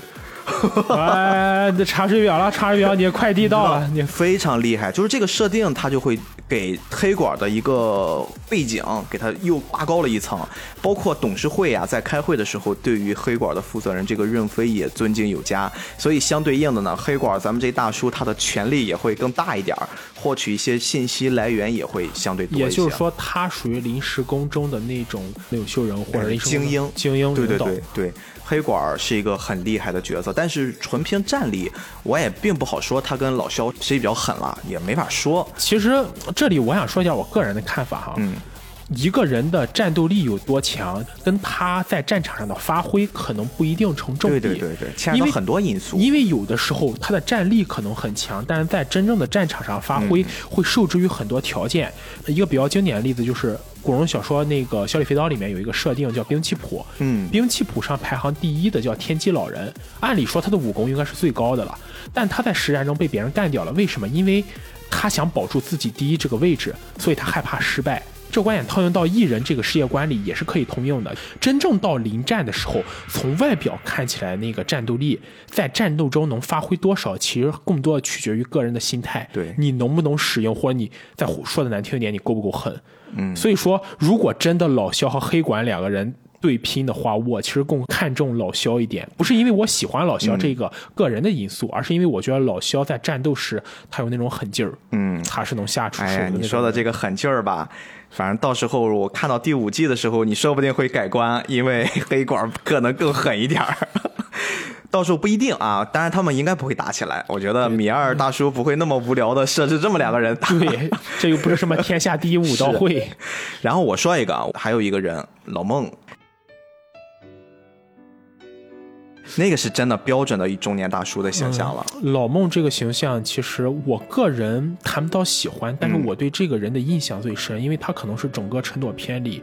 哎，这查水表了，查水表，你的快递到了，你非常厉害，就是这个设定，他就会给黑管的一个背景给它又拔高了一层。包括董事会啊，在开会的时候，对于黑管的负责人这个任飞也尊敬有加。所以相对应的呢，黑管咱们这大叔他的权力也会更大一点儿，获取一些信息来源也会相对多一些。也就是说，他属于临时工中的那种领袖人物或者精英精英对对领导对对，黑管儿是一个很厉害的角色，但是纯凭战力，我也并不好说他跟老肖谁比较狠了，也没法说。其实这里我想说一下我个人的看法哈，嗯，一个人的战斗力有多强，跟他在战场上的发挥可能不一定成正比。对对对对，牵扯因为很多因素。因为有的时候他的战力可能很强，但是在真正的战场上发挥会受制于很多条件。一个比较经典的例子就是古龙小说那个《小李飞刀》里面有一个设定叫兵器谱，嗯兵器谱上排行第一的叫天机老人，按理说他的武功应该是最高的了，但他在实战中被别人干掉了，为什么？因为他想保住自己第一这个位置，所以他害怕失败。这观点套用到艺人这个世界观里也是可以通用的。真正到临战的时候，从外表看起来那个战斗力，在战斗中能发挥多少，其实更多的取决于个人的心态。对你能不能使用，或者你再说的难听一点，你够不够狠？嗯，所以说，如果真的老肖和黑管两个人对拼的话，我其实更看重老肖一点，不是因为我喜欢老肖这个个人的因素，而是因为我觉得老肖在战斗时他有那种狠劲儿，嗯，他是能下出手的。你说的这个狠劲儿吧，反正到时候我看到第五季的时候，你说不定会改观，因为 黑管可能更狠一点儿。到时候不一定啊，当然他们应该不会打起来。我觉得米二大叔不会那么无聊的设置这么两个人打。对，这又不是什么天下第一武道会。然后我说一个啊，还有一个人老孟，那个是真的标准的一中年大叔的形象了。老孟这个形象，其实我个人谈不到喜欢，但是我对这个人的印象最深，因为他可能是整个陈朵片里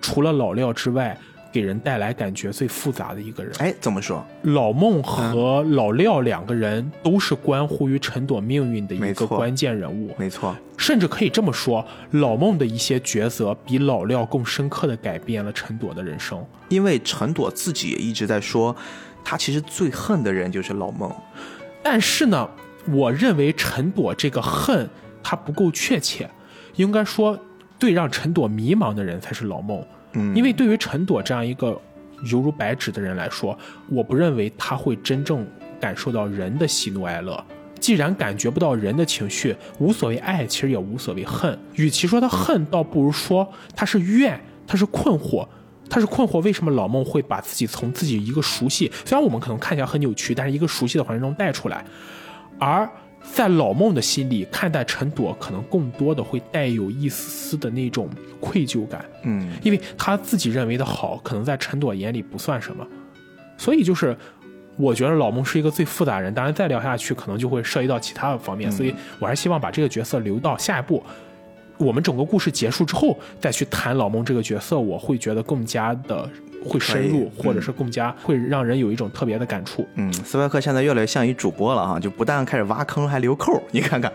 除了老廖之外，给人带来感觉最复杂的一个人。哎，怎么说？老孟和老廖两个人都是关乎于陈朵命运的一个关键人物，没错，甚至可以这么说，老孟的一些抉择比老廖更深刻的改变了陈朵的人生。因为陈朵自己也一直在说，他其实最恨的人就是老孟。但是呢，我认为陈朵这个恨他不够确切，应该说最让陈朵迷茫的人才是老孟。嗯，因为对于陈朵这样一个犹如白纸的人来说，我不认为他会真正感受到人的喜怒哀乐。既然感觉不到人的情绪，无所谓爱，其实也无所谓恨。与其说他恨，倒不如说他是怨，他是困惑。他是困惑，为什么老孟会把自己从自己一个熟悉，虽然我们可能看起来很扭曲，但是一个熟悉的环境中带出来，而在老孟的心里，看待陈朵可能更多的会带有一丝丝的那种愧疚感。嗯，因为他自己认为的好，可能在陈朵眼里不算什么，所以就是我觉得老孟是一个最复杂的人。当然，再聊下去可能就会涉及到其他的方面，所以我还是希望把这个角色留到下一步。我们整个故事结束之后再去谈老孟这个角色，我会觉得更加的会深入，或者是更加会让人有一种特别的感触。嗯，斯派克现在越来越像一主播了哈，就不但开始挖坑，还留扣儿。你看看，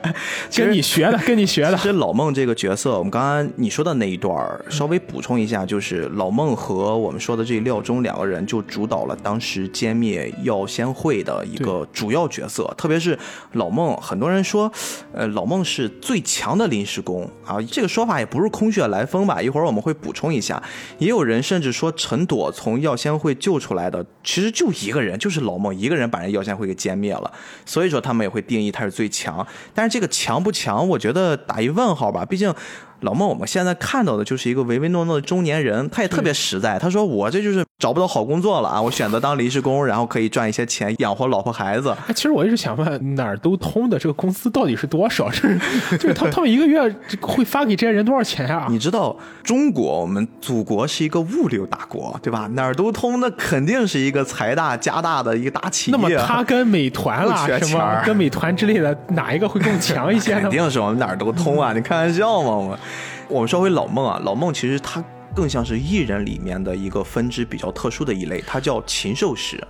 跟你学的，跟你学的其。实老孟这个角色，我们刚刚你说的那一段儿，稍微补充一下，就是老孟和我们说的这廖忠两个人就主导了当时歼灭药仙会的一个主要角色。特别是老孟，很多人说，呃，老孟是最强的临时工啊，这个说法也不是空穴来风吧？一会儿我们会补充一下。也有人甚至说，陈我从药仙会救出来的，其实就一个人，就是老孟一个人把人药仙会给歼灭了。所以说他们也会定义他是最强。但是这个强不强，我觉得打一问号吧。毕竟老孟我们现在看到的就是一个唯唯诺诺的中年人，他也特别实在。他说我这就是找不到好工作了啊，我选择当临时工，然后可以赚一些钱养活老婆孩子。哎，其实我一直想问，哪儿都通的这个工资到底是多少？就是就是他他们一个月会发给这些人多少钱啊？你知道中国我们祖国是一个物流大国，对吧？哪儿都通，那肯定是一个财大家大的一个大企业。那么他 跟美团啦什么跟美团之类的，哪一个会更强一些呢 肯？定是我们哪儿都通啊！你开玩笑吗？我们我们说回老孟啊，老孟其实他更像是艺人里面的一个分支比较特殊的一类，他叫禽兽师。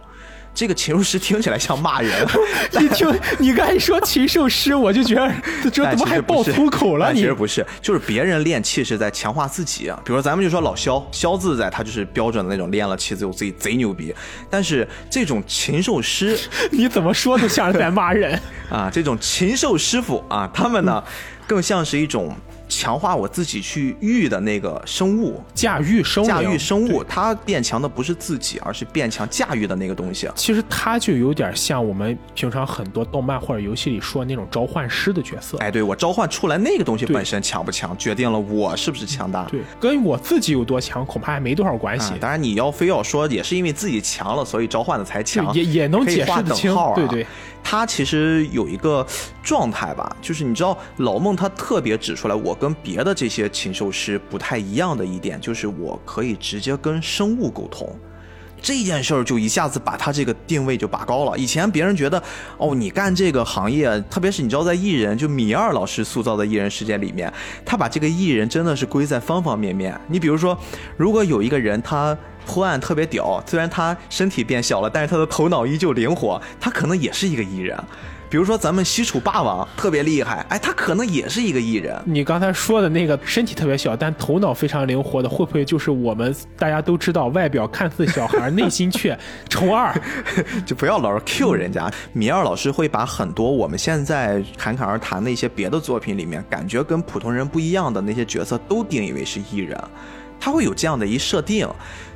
这个禽兽师听起来像骂人，一听你刚才说禽兽师，我就觉得 这但怎么还爆粗口了？你其实不是，就是别人练气是在强化自己。啊比如说咱们就说老肖，肖自在，他就是标准的那种练了气之后自己贼牛逼。但是这种禽兽师 你怎么说都像是在骂人。啊，这种禽兽师傅啊，他们呢更像是一种强化我自己去育的那个生物。驾驭生物驾驭生物，它变强的不是自己，而是变强驾驭的那个东西。其实它就有点像我们平常很多动漫或者游戏里说的那种召唤师的角色。哎，对我召唤出来那个东西本身强不强，决定了我是不是强大。对，跟我自己有多强恐怕还没多少关系啊，。当然你要非要说也是因为自己强了，所以召唤的才强，也也能解释得清对对。他其实有一个状态吧，就是你知道老孟他特别指出来，我跟别的这些禽兽师不太一样的一点，就是我可以直接跟生物沟通。这件事儿就一下子把他这个定位就拔高了。以前别人觉得，哦，你干这个行业，特别是你知道在艺人，就米二老师塑造的艺人世界里面，他把这个艺人真的是归在方方面面。你比如说，如果有一个人他破案特别屌，虽然他身体变小了，但是他的头脑依旧灵活，他可能也是一个艺人。比如说咱们西楚霸王特别厉害，哎，他可能也是一个艺人。你刚才说的那个身体特别小，但头脑非常灵活的，会不会就是我们大家都知道，外表看似小孩，内心却虫二？就不要老是 Q 人家。米二老师会把很多我们现在侃侃而谈的一些别的作品里面，感觉跟普通人不一样的那些角色，都定义为是艺人。他会有这样的一设定，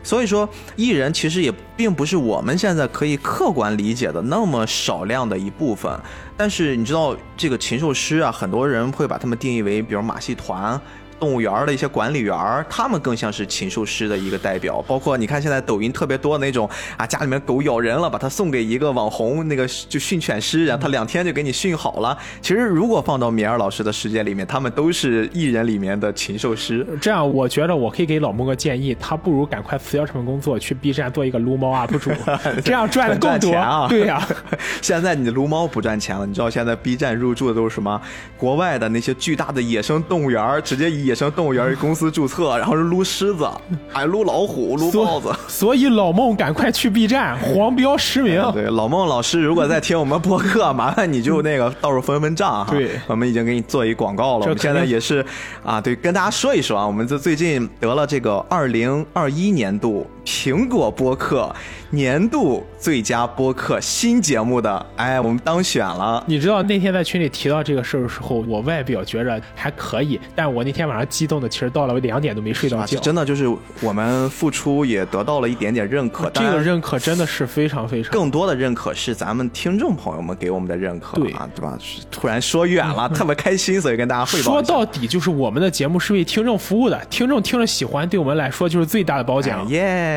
所以说艺人其实也并不是我们现在可以客观理解的那么少量的一部分。但是你知道，这个禽兽师啊，很多人会把他们定义为，比如马戏团。动物园的一些管理员他们更像是禽兽师的一个代表。包括你看，现在抖音特别多的那种啊，家里面狗咬人了，把它送给一个网红，那个就训犬师，然后他两天就给你训好了。其实如果放到米尔老师的世界里面，他们都是艺人里面的禽兽师。这样，我觉得我可以给老莫个建议，他不如赶快辞掉这份工作，去 B 站做一个撸猫 UP 主，这样赚的更多啊！对呀，现在你的撸猫不赚钱了，你知道现在 B 站入驻的都是什么？国外的那些巨大的野生动物园，直接以野生动物园公司注册，然后是撸狮子，还撸老虎、撸豹子。所以老孟赶快去 B 站，黄标实名。对，老孟老师如果在听我们播客，麻烦你就那个到时候分分账哈。对，我们已经给你做一广告了。我们现在也是啊，对，跟大家说一说啊，我们这最近得了这个二零二一年度苹果播客。年度最佳播客新节目的，哎，我们当选了。你知道那天在群里提到这个事儿的时候，我外表觉着还可以，但我那天晚上激动的，其实到了两点都没睡着觉。真的就是我们付出也得到了一点点认可，这个认可真的是非常非常。更多的认可是咱们听众朋友们给我们的认可，对啊，对吧？突然说远了，特别开心，所以跟大家汇报。说到底就是我们的节目是为听众服务的，听众听了喜欢，对我们来说就是最大的褒奖。耶！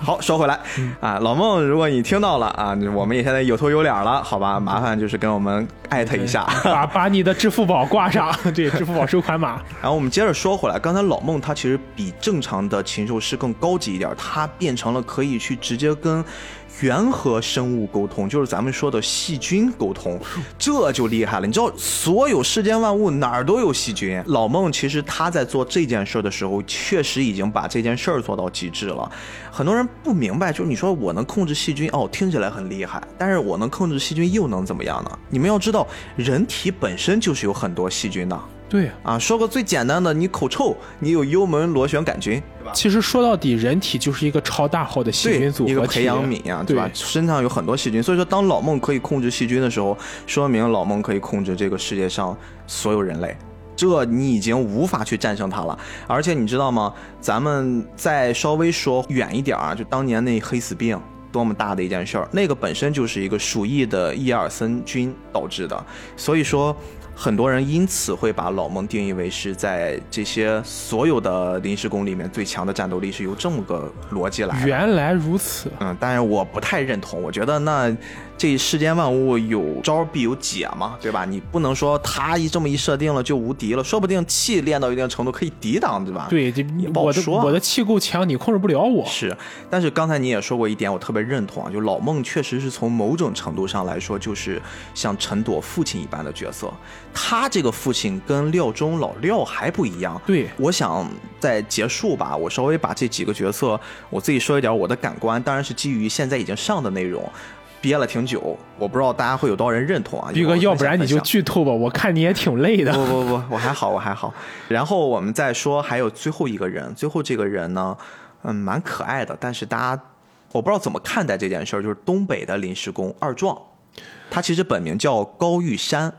好，说回来啊。老孟，如果你听到了啊，我们也现在有头有脸了，好吧？麻烦就是跟我们艾特一下，把 把你的支付宝挂上，对，支付宝收款码。然后我们接着说回来，刚才老孟他其实比正常的禽兽师更高级一点，他变成了可以去直接跟。原核生物沟通就是咱们说的细菌沟通，这就厉害了。你知道，所有世间万物哪儿都有细菌。老孟其实他在做这件事的时候，确实已经把这件事儿做到极致了。很多人不明白，就是你说我能控制细菌，哦，听起来很厉害，但是我能控制细菌又能怎么样呢？你们要知道，人体本身就是有很多细菌的。对啊，说个最简单的，你口臭，你有幽门螺旋杆菌，对吧？其实说到底，人体就是一个超大号的细菌组合一个培养皿呀，对吧？身上有很多细菌，所以说当老孟可以控制细菌的时候，说明老孟可以控制这个世界上所有人类，这你已经无法去战胜它了。而且你知道吗？咱们再稍微说远一点啊，就当年那黑死病，多么大的一件事儿，那个本身就是一个鼠疫的伊尔森菌导致的，所以说。很多人因此会把老孟定义为是在这些所有的临时工里面最强的战斗力，是由这么个逻辑来。原来如此，嗯，但是我不太认同，我觉得那。这世间万物有招必有解嘛，对吧？你不能说他一这么一设定了就无敌了，说不定气练到一定程度可以抵挡，对吧？对，不好说。我的气够强，你控制不了我。是，但是刚才你也说过一点，我特别认同啊，就老孟确实是从某种程度上来说，就是像陈朵父亲一般的角色。他这个父亲跟廖中老廖还不一样。对，我想在结束吧，我稍微把这几个角色我自己说一点我的感官，当然是基于现在已经上的内容。憋了挺久，我不知道大家会有多少人认同啊？斌哥，要不然你就剧透吧，我看你也挺累的。不不不，我还好，我还好。然后我们再说，还有最后一个人，最后这个人呢，嗯，蛮可爱的，但是大家我不知道怎么看待这件事儿，就是东北的临时工二壮，他其实本名叫高玉山，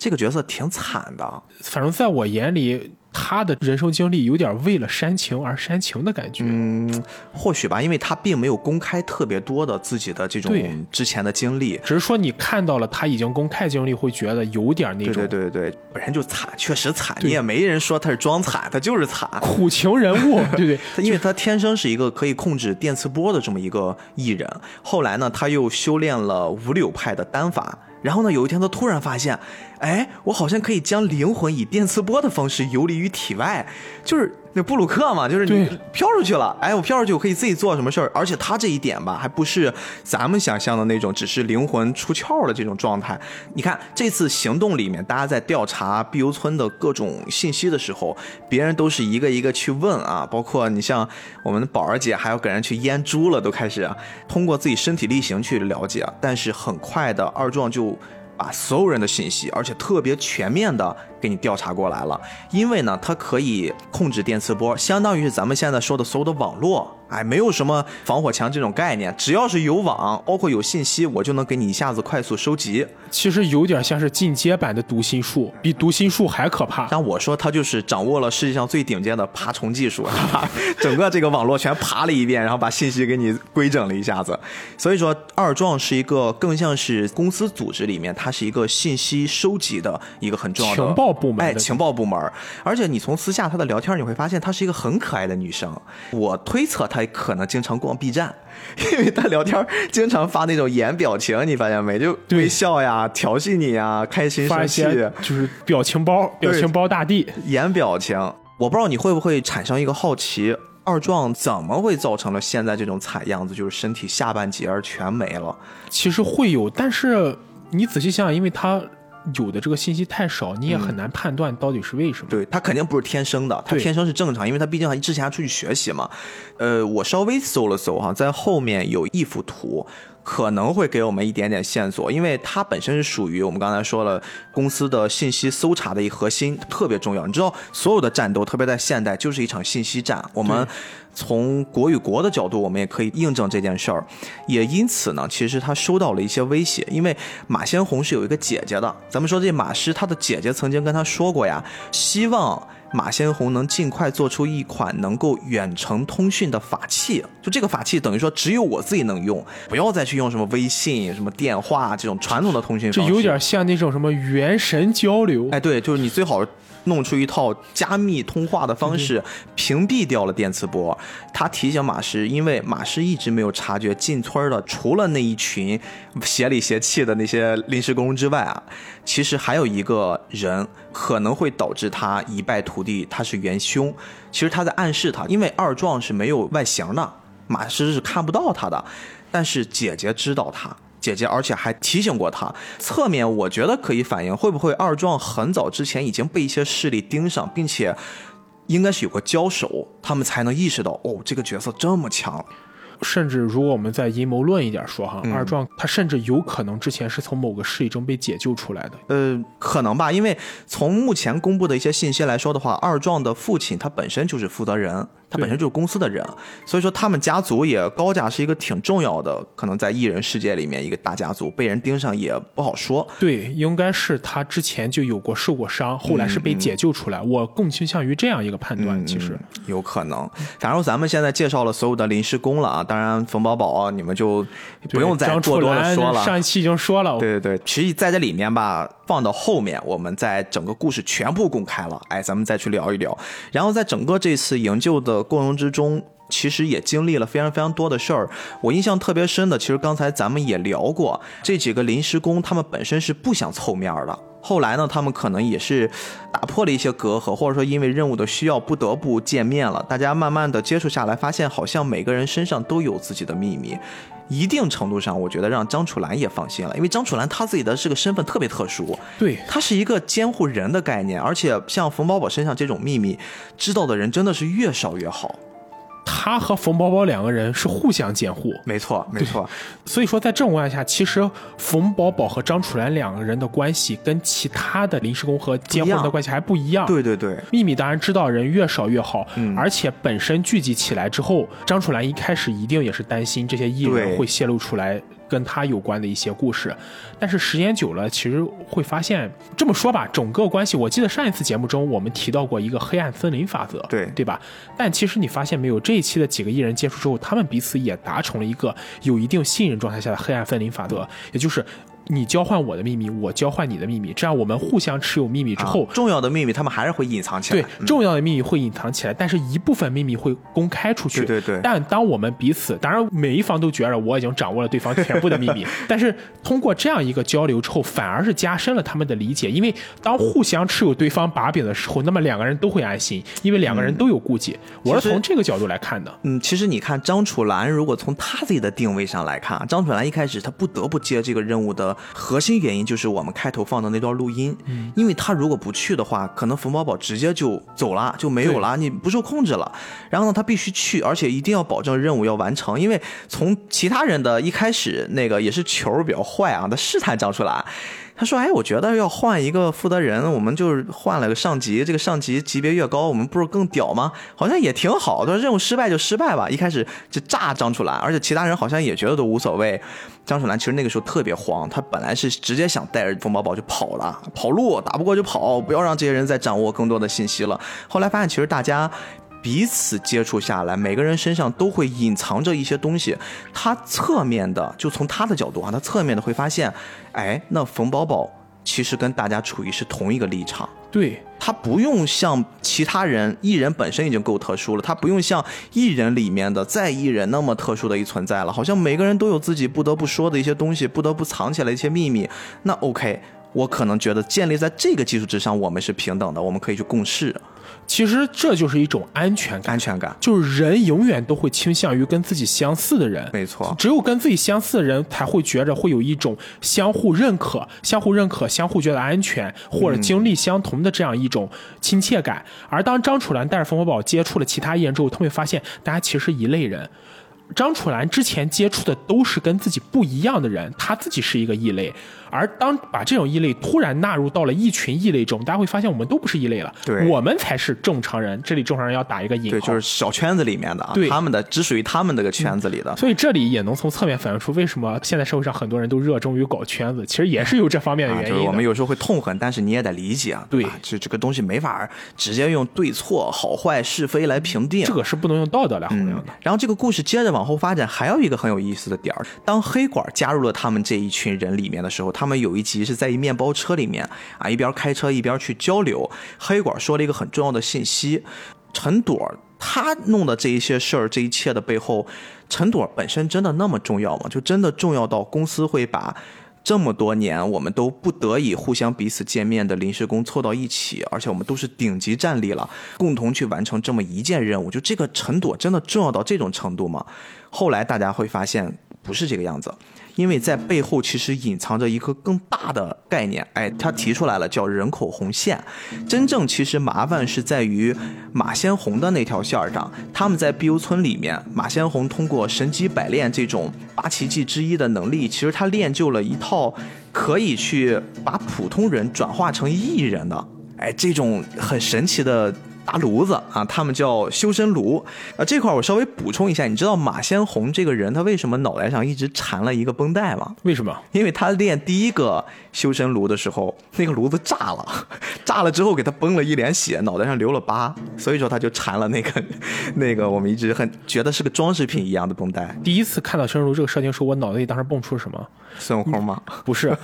这个角色挺惨的，反正在我眼里。他的人生经历有点为了煽情而煽情的感觉，嗯，或许吧，因为他并没有公开特别多的自己的这种之前的经历，只是说你看到了他已经公开经历，会觉得有点那种，对对对对，本身就惨，确实惨，你也没人说他是装惨，他就是惨，苦情人物，对对，因为他天生是一个可以控制电磁波的这么一个艺人，后来呢，他又修炼了五柳派的丹法。然后呢，有一天他突然发现，哎，我好像可以将灵魂以电磁波的方式游离于体外，就是那布鲁克嘛，就是你飘出去了，哎，我飘出去，我可以自己做什么事儿。而且他这一点吧，还不是咱们想象的那种，只是灵魂出窍的这种状态。你看这次行动里面，大家在调查碧游村的各种信息的时候，别人都是一个一个去问啊，包括你像我们的宝儿姐，还要给人去阉猪了，都开始、啊、通过自己身体力行去了解。但是很快的，二壮就。把所有人的信息，而且特别全面的给你调查过来了。因为呢，它可以控制电磁波，相当于是咱们现在说的所有的网络。哎，没有什么防火墙这种概念，只要是有网，包括有信息，我就能给你一下子快速收集。其实有点像是进阶版的读心术，比读心术还可怕。但我说他就是掌握了世界上最顶尖的爬虫技术，整个这个网络全爬了一遍，然后把信息给你规整了一下子。所以说，二壮是一个更像是公司组织里面，它是一个信息收集的一个很重要的情报部门哎，情报部门。而且你从私下她的聊天，你会发现她是一个很可爱的女生。我推测她可能经常逛 B 站，因为她聊天经常发那种眼表情，你发现没？就微笑呀、调戏你呀、开心发生气。就是表情包，表情包大帝。演表情，我不知道你会不会产生一个好奇，二壮怎么会造成了现在这种惨样子，就是身体下半截儿全没了？其实会有，但是你仔细想想，因为他有的这个信息太少，你也很难判断到底是为什么。对他肯定不是天生的，他天生是正常，因为他毕竟还之前还出去学习嘛。呃，我稍微搜了搜哈，在后面有一幅图。可能会给我们一点点线索，因为它本身是属于我们刚才说了公司的信息搜查的一核心，特别重要。你知道，所有的战斗，特别在现代，就是一场信息战。我们从国与国的角度，我们也可以印证这件事儿。也因此呢，其实他收到了一些威胁，因为马先红是有一个姐姐的。咱们说这马师，他的姐姐曾经跟他说过呀，希望。马先红能尽快做出一款能够远程通讯的法器，就这个法器等于说只有我自己能用，不要再去用什么微信、什么电话这种传统的通讯这方式。有点像那种什么元神交流。哎，对，就是你最好弄出一套加密通话的方式，屏蔽掉了电磁波。他提醒马师，因为马师一直没有察觉进村的，除了那一群邪里邪气的那些临时工之外啊，其实还有一个人可能会导致他一败涂地，他是元凶。其实他在暗示他，因为二壮是没有外形的，马师是看不到他的，但是姐姐知道他。姐姐，而且还提醒过他。侧面我觉得可以反映，会不会二壮很早之前已经被一些势力盯上，并且应该是有个交手，他们才能意识到哦，这个角色这么强。甚至如果我们再阴谋论一点说哈，嗯二壮他甚至有可能之前是从某个势力中被解救出来的。呃，可能吧，因为从目前公布的一些信息来说的话，二壮的父亲他本身就是负责人，他本身就是公司的人，所以说他们家族也高家是一个挺重要的，可能在艺人世界里面一个大家族，被人盯上也不好说。对，应该是他之前就有过受过伤，后来是被解救出来。我更倾向于这样一个判断。其实嗯有可能。反正咱们现在介绍了所有的临时工了啊，当然冯宝宝啊你们就不用再过多的说了。上一期已经说了，对对对，其实在这里面吧，放到后面，我们在整个故事全部公开了，哎，咱们再去聊一聊。然后在整个这次营救的过程之中，其实也经历了非常非常多的事儿。我印象特别深的，其实刚才咱们也聊过，这几个临时工他们本身是不想凑面儿的。后来呢，他们可能也是打破了一些隔阂，或者说因为任务的需要，不得不见面了。大家慢慢的接触下来，发现好像每个人身上都有自己的秘密。一定程度上，我觉得让张楚岚也放心了，因为张楚岚她自己的这个身份特别特殊，对她是一个监护人的概念，而且像冯宝宝身上这种秘密，知道的人真的是越少越好。他和冯宝宝两个人是互相监护，没错，没错，所以说在这种情况下，其实冯宝宝和张楚岚两个人的关系跟其他的临时工和监护人的关系还不一样。对对对，秘密当然知道人越少越好，嗯。而且本身聚集起来之后，张楚岚一开始一定也是担心这些艺人会泄露出来跟他有关的一些故事，但是时间久了，其实会发现这么说吧，整个关系，我记得上一次节目中我们提到过一个黑暗森林法则，对对吧？但其实你发现没有，这一期的几个艺人接触之后，他们彼此也达成了一个有一定信任状态下的黑暗森林法则，也就是。你交换我的秘密，我交换你的秘密，这样我们互相持有秘密之后，啊重要的秘密他们还是会隐藏起来。对嗯重要的秘密会隐藏起来，但是一部分秘密会公开出去。对对对但当我们彼此，当然每一方都觉着我已经掌握了对方全部的秘密，但是通过这样一个交流之后，反而是加深了他们的理解。因为当互相持有对方把柄的时候，那么两个人都会安心，因为两个人都有顾忌。我是从这个角度来看的。嗯，其实你看张楚岚，如果从他自己的定位上来看啊，张楚岚一开始他不得不接这个任务的核心原因就是我们开头放的那段录音，嗯因为他如果不去的话，可能冯宝宝直接就走了，就没有了，你不受控制了。然后呢，他必须去，而且一定要保证任务要完成，因为从其他人的一开始那个也是球比较坏啊，他试探张楚岚。他说：“哎，我觉得要换一个负责人，我们就是换了个上级，这个上级级别越高，我们不是更屌吗？好像也挺好。他说任务失败就失败吧。一开始就炸张楚岚，而且其他人好像也觉得都无所谓。张楚岚其实那个时候特别慌，他本来是直接想带着冯宝宝就跑了，跑路打不过就跑，不要让这些人再掌握更多的信息了。后来发现其实大家。”彼此接触下来，每个人身上都会隐藏着一些东西。他侧面的，就从他的角度啊，他侧面的会发现，哎，那冯宝宝其实跟大家处于是同一个立场。对，他不用像其他人，艺人本身已经够特殊了，他不用像艺人里面的在艺人那么特殊的一存在了。好像每个人都有自己不得不说的一些东西，不得不藏起来一些秘密。那 OK，我可能觉得建立在这个基础之上，我们是平等的，我们可以去共事，其实这就是一种安全感。安全感。就是人永远都会倾向于跟自己相似的人，没错只有跟自己相似的人才会觉着会有一种相互认可、相互认可、相互觉得安全，或者经历相同的这样一种亲切感。而当张楚岚带着冯宝宝接触了其他艺人之后，他会发现大家其实是一类人。张楚岚之前接触的都是跟自己不一样的人，他自己是一个异类。而当把这种异类突然纳入到了一群异类中，大家会发现我们都不是异类了，对我们才是正常人。这里正常人要打一个引号，对，就是小圈子里面的啊对，他们的只属于他们那个圈子里的。所以这里也能从侧面反映出为什么现在社会上很多人都热衷于搞圈子，其实也是有这方面的啊，原因的。就是我们有时候会痛恨，但是你也得理解啊。对吧这这个东西没法直接用对错、好坏、是非来评定。这个是不能用道德来衡量的。然后这个故事接着往后发展，还有一个很有意思的点儿。当黑管加入了他们这一群人里面的时候，他他们有一集是在一面包车里面啊，一边开车一边去交流。黑管说了一个很重要的信息：陈朵他弄的这一些事儿，这一切的背后，陈朵本身真的那么重要吗？就真的重要到公司会把？这么多年，我们都不得已互相彼此见面的临时工凑到一起，而且我们都是顶级战力了，共同去完成这么一件任务。就这个陈朵真的重要到这种程度吗？后来大家会发现不是这个样子，因为在背后其实隐藏着一个更大的概念。哎，他提出来了，叫人口红线。真正其实麻烦是在于马先红的那条线上，他们在碧游村里面，马先红通过神机百炼这种八奇迹之一的能力，其实他练就了一套可以去把普通人转化成艺人的，哎，这种很神奇的。大炉子啊，他们叫修身炉。啊，这块儿我稍微补充一下，你知道马先红这个人他为什么脑袋上一直缠了一个绷带吗？为什么？因为他练第一个修身炉的时候，那个炉子炸了，炸了之后给他崩了一脸血，脑袋上留了疤，所以说他就缠了那个 那个我们一直很觉得是个装饰品一样的绷带。第一次看到生炉这个设定时，我脑子里当时蹦出什么？孙悟空吗？不是，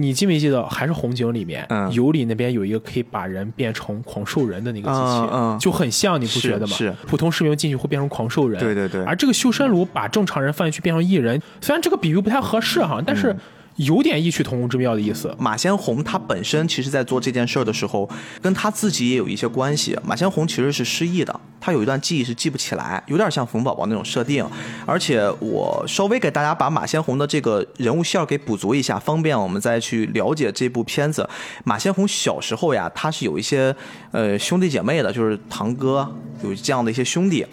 你记没记得？还是红警里面，嗯尤里那边有一个可以把人变成狂兽人的那个机器，嗯嗯就很像，你不觉得吗？是普通市民进去会变成狂兽人，对对对而这个修身炉把正常人放进去变成异人，虽然这个比喻不太合适哈，但嗯是有点异曲同工之妙的意思。马先红他本身其实在做这件事儿的时候，跟他自己也有一些关系。马先红其实是失忆的，他有一段记忆是记不起来，有点像冯宝宝那种设定。而且我稍微给大家把马先红的这个人物线给补足一下，方便我们再去了解这部片子。马先红小时候呀，他是有一些呃兄弟姐妹的，就是堂哥有这样的一些兄弟。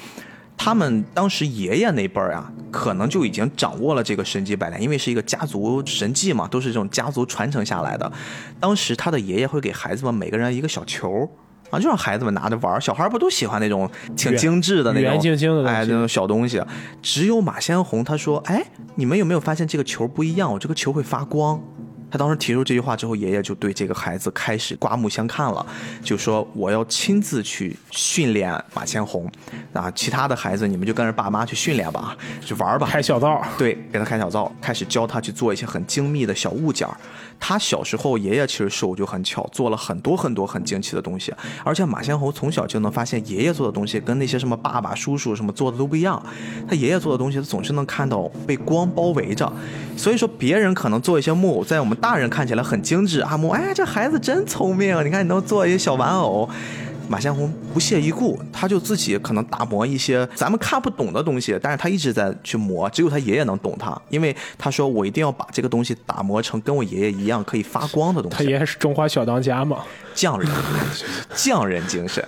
他们当时爷爷那辈儿啊，可能就已经掌握了这个神机百炼，因为是一个家族神技嘛，都是这种家族传承下来的。当时他的爷爷会给孩子们每个人一个小球。啊，就让孩子们拿着玩儿，小孩儿不都喜欢那种挺精致的那种圆晶晶的哎，那种小东西。只有马先红他说，哎，你们有没有发现这个球不一样？我这个球会发光。他当时提出这句话之后，爷爷就对这个孩子开始刮目相看了，就说我要亲自去训练马千红，啊，其他的孩子你们就跟着爸妈去训练吧，去玩吧，开小灶。对，给他开小灶，开始教他去做一些很精密的小物件儿。他小时候，爷爷其实手就很巧，做了很多很多很精奇的东西。而且马先侯从小就能发现爷爷做的东西跟那些什么爸爸、叔叔什么做的都不一样。他爷爷做的东西，他总是能看到被光包围着。所以说，别人可能做一些木偶，在我们大人看起来很精致阿，木哎，这孩子真聪明，你看你能做一些小玩偶。马先红不屑一顾，他就自己可能打磨一些咱们看不懂的东西，但是他一直在去磨，只有他爷爷能懂他，因为他说我一定要把这个东西打磨成跟我爷爷一样可以发光的东西。他爷爷是中华小当家嘛，匠人，匠人精神。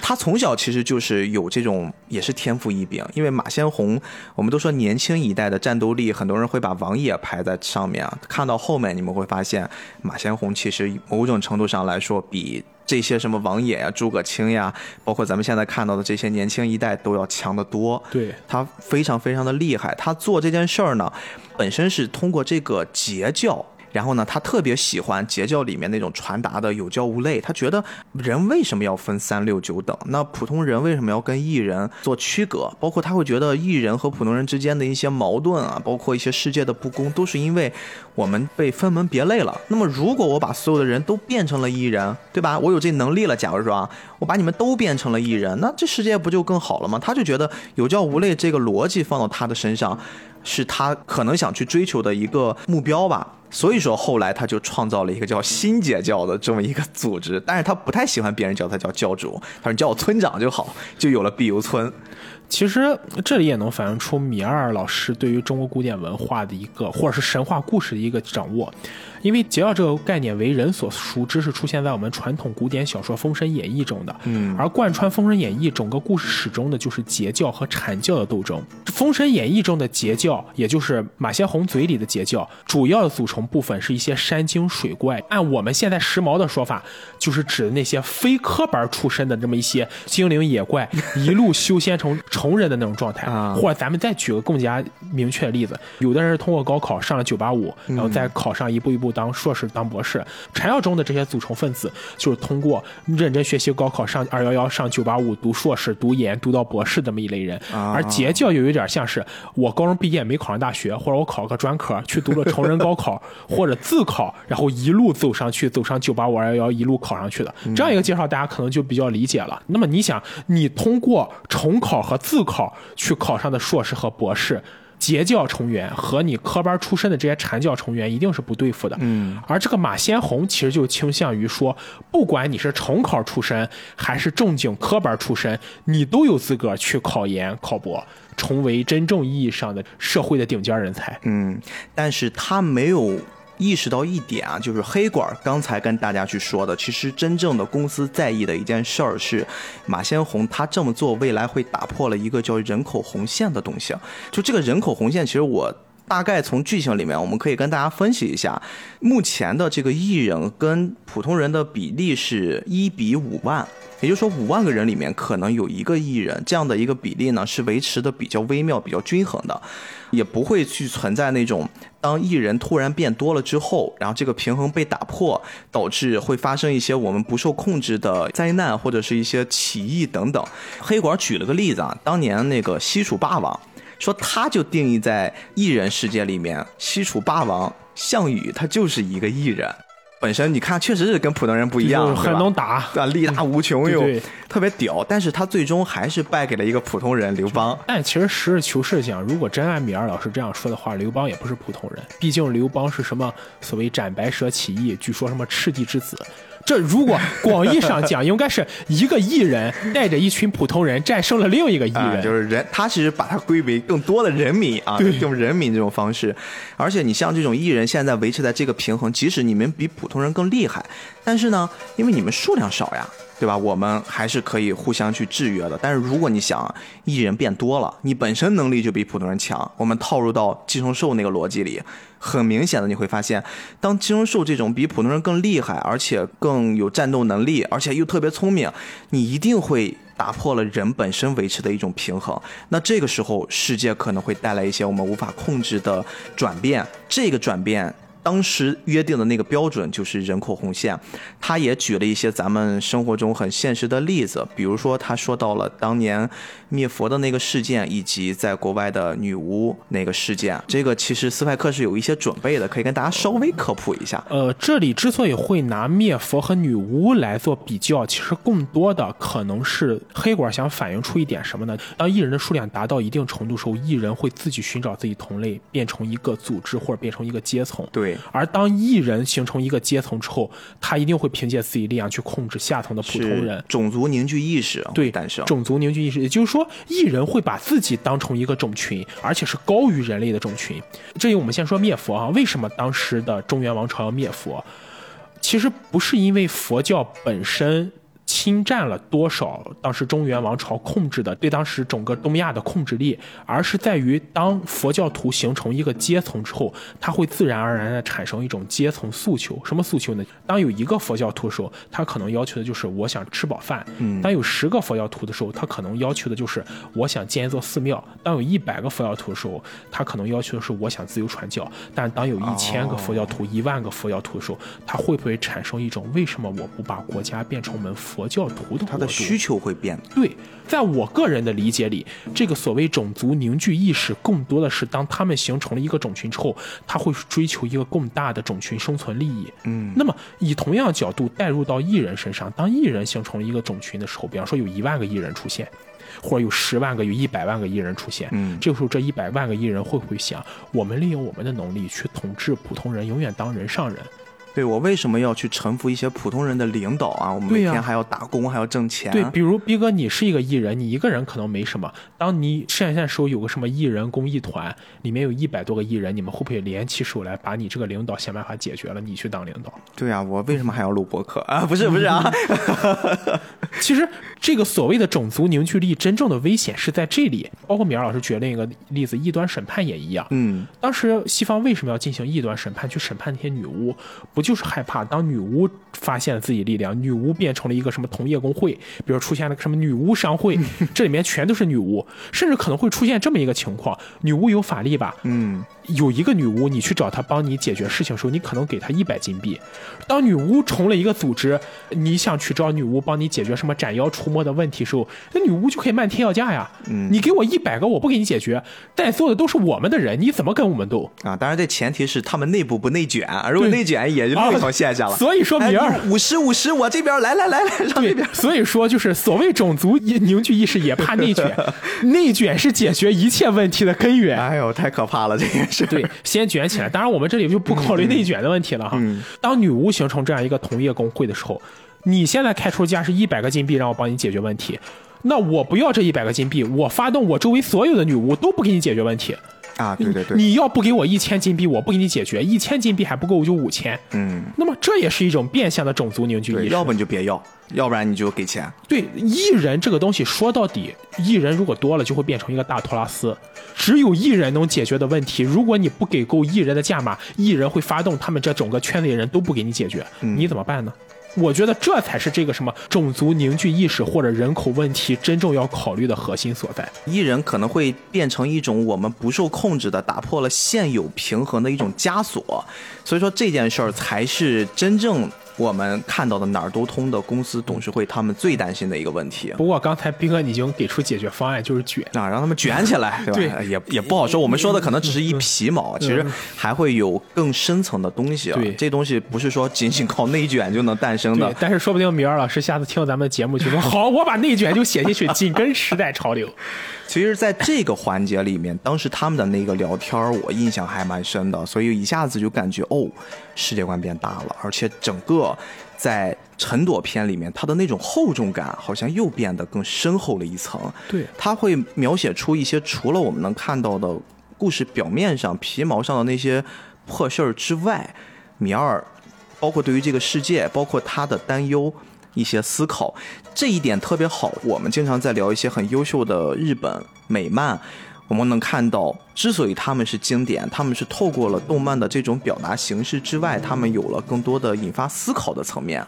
他从小其实就是有这种也是天赋异禀，因为马先红，我们都说年轻一代的战斗力，很多人会把王野排在上面啊。看到后面你们会发现，马先红其实某种程度上来说比。这些什么王野呀、诸葛青呀，包括咱们现在看到的这些年轻一代都要强得多。对他非常非常的厉害。他做这件事儿呢，本身是通过这个截教。然后呢，他特别喜欢截教里面那种传达的有教无类。他觉得人为什么要分三六九等？那普通人为什么要跟艺人做区隔？包括他会觉得艺人和普通人之间的一些矛盾啊，包括一些世界的不公，都是因为我们被分门别类了。那么，如果我把所有的人都变成了艺人，对吧？我有这能力了。假如说啊，我把你们都变成了艺人，那这世界不就更好了吗？他就觉得有教无类这个逻辑放到他的身上，是他可能想去追求的一个目标吧。所以说，后来他就创造了一个叫新解教的这么一个组织，但是他不太喜欢别人叫他叫教主，他说叫我村长就好，就有了碧游村。其实这里也能反映出米二老师对于中国古典文化的一个，或者是神话故事的一个掌握。因为截教这个概念为人所熟知，是出现在我们传统古典小说《封神演义》中的。嗯，而贯穿《封神演义》整个故事始终的就是截教和阐教的斗争。《封神演义》中的截教，也就是马先红嘴里的截教，主要的组成部分是一些山精水怪。按我们现在时髦的说法，就是指的那些非科班出身的这么一些精灵野怪，一路修仙成成人的那种状态。啊或者咱们再举个更加明确的例子，有的人是通过高考上了九八五，然后再考上一步一步当硕士、当博士。禅教中的这些组成分子，就是通过认真学习高考上二幺幺、上九八五读硕士、读研、读到博士这么一类人。啊而截教又有点像是我高中毕业没考上大学，或者我考了个专科去读了成人高考，或者自考，然后一路走上去，走上九八五、二幺幺，一路考上去的。这样一个介绍，大家可能就比较理解了。那么你想，你通过重考和自考去考上的硕士和博士。截教成员和你科班出身的这些禅教成员一定是不对付的，嗯，而这个马先红其实就倾向于说，不管你是重考出身还是正经科班出身，你都有资格去考研考博，成为真正意义上的社会的顶尖人才。嗯，但是他没有意识到一点啊，就是黑管刚才跟大家去说的，其实真正的公司在意的一件事儿是，马先红他这么做未来会打破了一个叫人口红线的东西。就这个人口红线，其实我。大概从剧情里面，我们可以跟大家分析一下，目前的这个艺人跟普通人的比例是一比五万，也就是说五万个人里面可能有一个艺人，这样的一个比例呢是维持的比较微妙、比较均衡的，也不会去存在那种当艺人突然变多了之后，然后这个平衡被打破，导致会发生一些我们不受控制的灾难或者是一些起义等等。黑管举了个例子啊，当年那个西楚霸王。说他就定义在艺人世界里面，西楚霸王项羽他就是一个艺人，本身你看确实是跟普通人不一样，很能打？力大无穷又特别屌，但是他最终还是败给了一个普通人刘邦。但其实实事求是讲，如果真按米二老师这样说的话，刘邦也不是普通人，毕竟刘邦是什么所谓斩白蛇起义，据说什么赤帝之子。这如果广义上讲，应该是一个艺人带着一群普通人战胜了另一个艺啊、人，就是人，他其实把它归为更多的人民啊，用人民这种方式。而且你像这种艺人，现在维持在这个平衡，即使你们比普通人更厉害，但是呢，因为你们数量少呀，对吧？我们还是可以互相去制约的。但是如果你想艺人变多了，你本身能力就比普通人强，我们套入到寄生兽那个逻辑里，很明显的你会发现，当寄生兽这种比普通人更厉害，而且更有战斗能力，而且又特别聪明，你一定会。打破了人本身维持的一种平衡，那这个时候世界可能会带来一些我们无法控制的转变。这个转变当时约定的那个标准就是人口红线。他也举了一些咱们生活中很现实的例子，比如说他说到了当年灭佛的那个事件，以及在国外的女巫那个事件。这个其实斯派克是有一些准备的，可以跟大家稍微科普一下。呃，这里之所以会拿灭佛和女巫来做比较，其实更多的可能是黑管想反映出一点什么呢？当艺人的数量达到一定程度时候，艺人会自己寻找自己同类，变成一个组织或者变成一个阶层。对，而当艺人形成一个阶层之后，他一定会凭借自己力量去控制下层的普通人。种族凝聚意识对诞生。种族凝聚意识，也就是说，艺人会把自己当成一个种群，而且是高于人类的种群。这里我们先说灭佛啊，为什么当时的中原王朝要灭佛？其实不是因为佛教本身。侵占了多少当时中原王朝控制的对当时整个东亚的控制力，而是在于当佛教徒形成一个阶层之后，他会自然而然的产生一种阶层诉求。什么诉求呢？当有一个佛教徒的时候，他可能要求的就是我想吃饱饭；当有十个佛教徒的时候，他可能要求的就是我想建一座寺庙；当有一百个佛教徒的时候，他可能要求的是我想自由传教；但当有一千个佛教徒、一万个佛教徒的时候，他会不会产生一种为什么我不把国家变成门？佛教徒的他的需求会变。对，在我个人的理解里，这个所谓种族凝聚意识，更多的是当他们形成了一个种群之后，他会追求一个更大的种群生存利益。嗯，那么以同样角度带入到艺人身上，当艺人形成了一个种群的时候，比方说有一万个艺人出现，或者有十万个、有一百万个艺人出现，嗯，这个时候这一百万个艺人会不会想，我们利用我们的能力去统治普通人，永远当人上人？对我为什么要去臣服一些普通人的领导啊？我们每天还要打工，还要挣钱。对，比如逼哥，你是一个艺人，你一个人可能没什么。当你线的时候有个什么艺人公益团，里面有一百多个艺人，你们会不会联起手来把你这个领导想办法解决了？你去当领导？对啊，我为什么还要录播客啊？不是不是啊。其实这个所谓的种族凝聚力真正的危险是在这里。包括米尔老师举另一个例子，异端审判也一样。嗯，当时西方为什么要进行异端审判，去审判那些女巫？不就是害怕当女巫发现了自己力量，女巫变成了一个什么同业工会，比如出现了什么女巫商会，这里面全都是女巫，甚至可能会出现这么一个情况：女巫有法力吧？嗯。有一个女巫，你去找她帮你解决事情的时候，你可能给她一百金币。当女巫成了一个组织，你想去找女巫帮你解决什么斩妖除魔的问题时候，那女巫就可以漫天要价呀。嗯，你给我一百个，我不给你解决，在座的都是我们的人，你怎么跟我们斗啊？当然，这前提是他们内部不内卷，如果内卷也就另一条线下了。所以说，明儿五十五十，我这边来来来来，让这边。所以说，就是所谓种族凝聚意识也怕内卷，内卷是解决一切问题的根源。哎呦，太可怕了，这件事。对，先。卷起来，当然我们这里就不考虑内卷的问题了哈。当女巫形成这样一个同业工会的时候，你现在开出价是一百个金币，让我帮你解决问题，那我不要这一百个金币，我发动我周围所有的女巫都不给你解决问题。啊，对对对，你要不给我一千金币，我不给你解决，一千金币还不够，我就五千。嗯，那么这也是一种变相的种族凝聚意识。要不你就别要，要不然你就给钱。对，艺人这个东西说到底，艺人如果多了就会变成一个大托拉斯，只有艺人能解决的问题，如果你不给够艺人的价码，艺人会发动他们这整个圈子的人都不给你解决，你怎么办呢？我觉得这才是这个什么种族凝聚意识或者人口问题真正要考虑的核心所在。艺人可能会变成一种我们不受控制的，打破了现有平衡的一种枷锁，所以说这件事儿才是真正。我们看到的哪儿都通的公司董事会，他们最担心的一个问题。不过刚才斌哥已经给出解决方案，就是卷啊，让他们卷起来，对吧？也也不好说。我们说的可能只是一皮毛，其实还会有更深层的东西啊。对，这东西不是说仅仅靠内卷就能诞生的。但是说不定米尔老师下次听咱们的节目就说好，我把内卷就写进去，紧跟时代潮流。其实，在这个环节里面，当时他们的那个聊天我印象还蛮深的，所以一下子就感觉哦，世界观变大了，而且整个在陈朵篇里面，它的那种厚重感好像又变得更深厚了一层。对，它会描写出一些除了我们能看到的故事表面上皮毛上的那些破事儿之外，米二包括对于这个世界，包括他的担忧。一些思考，这一点特别好。我们经常在聊一些很优秀的日本美漫，我们能看到，之所以他们是经典，他们是透过了动漫的这种表达形式之外，他们有了更多的引发思考的层面。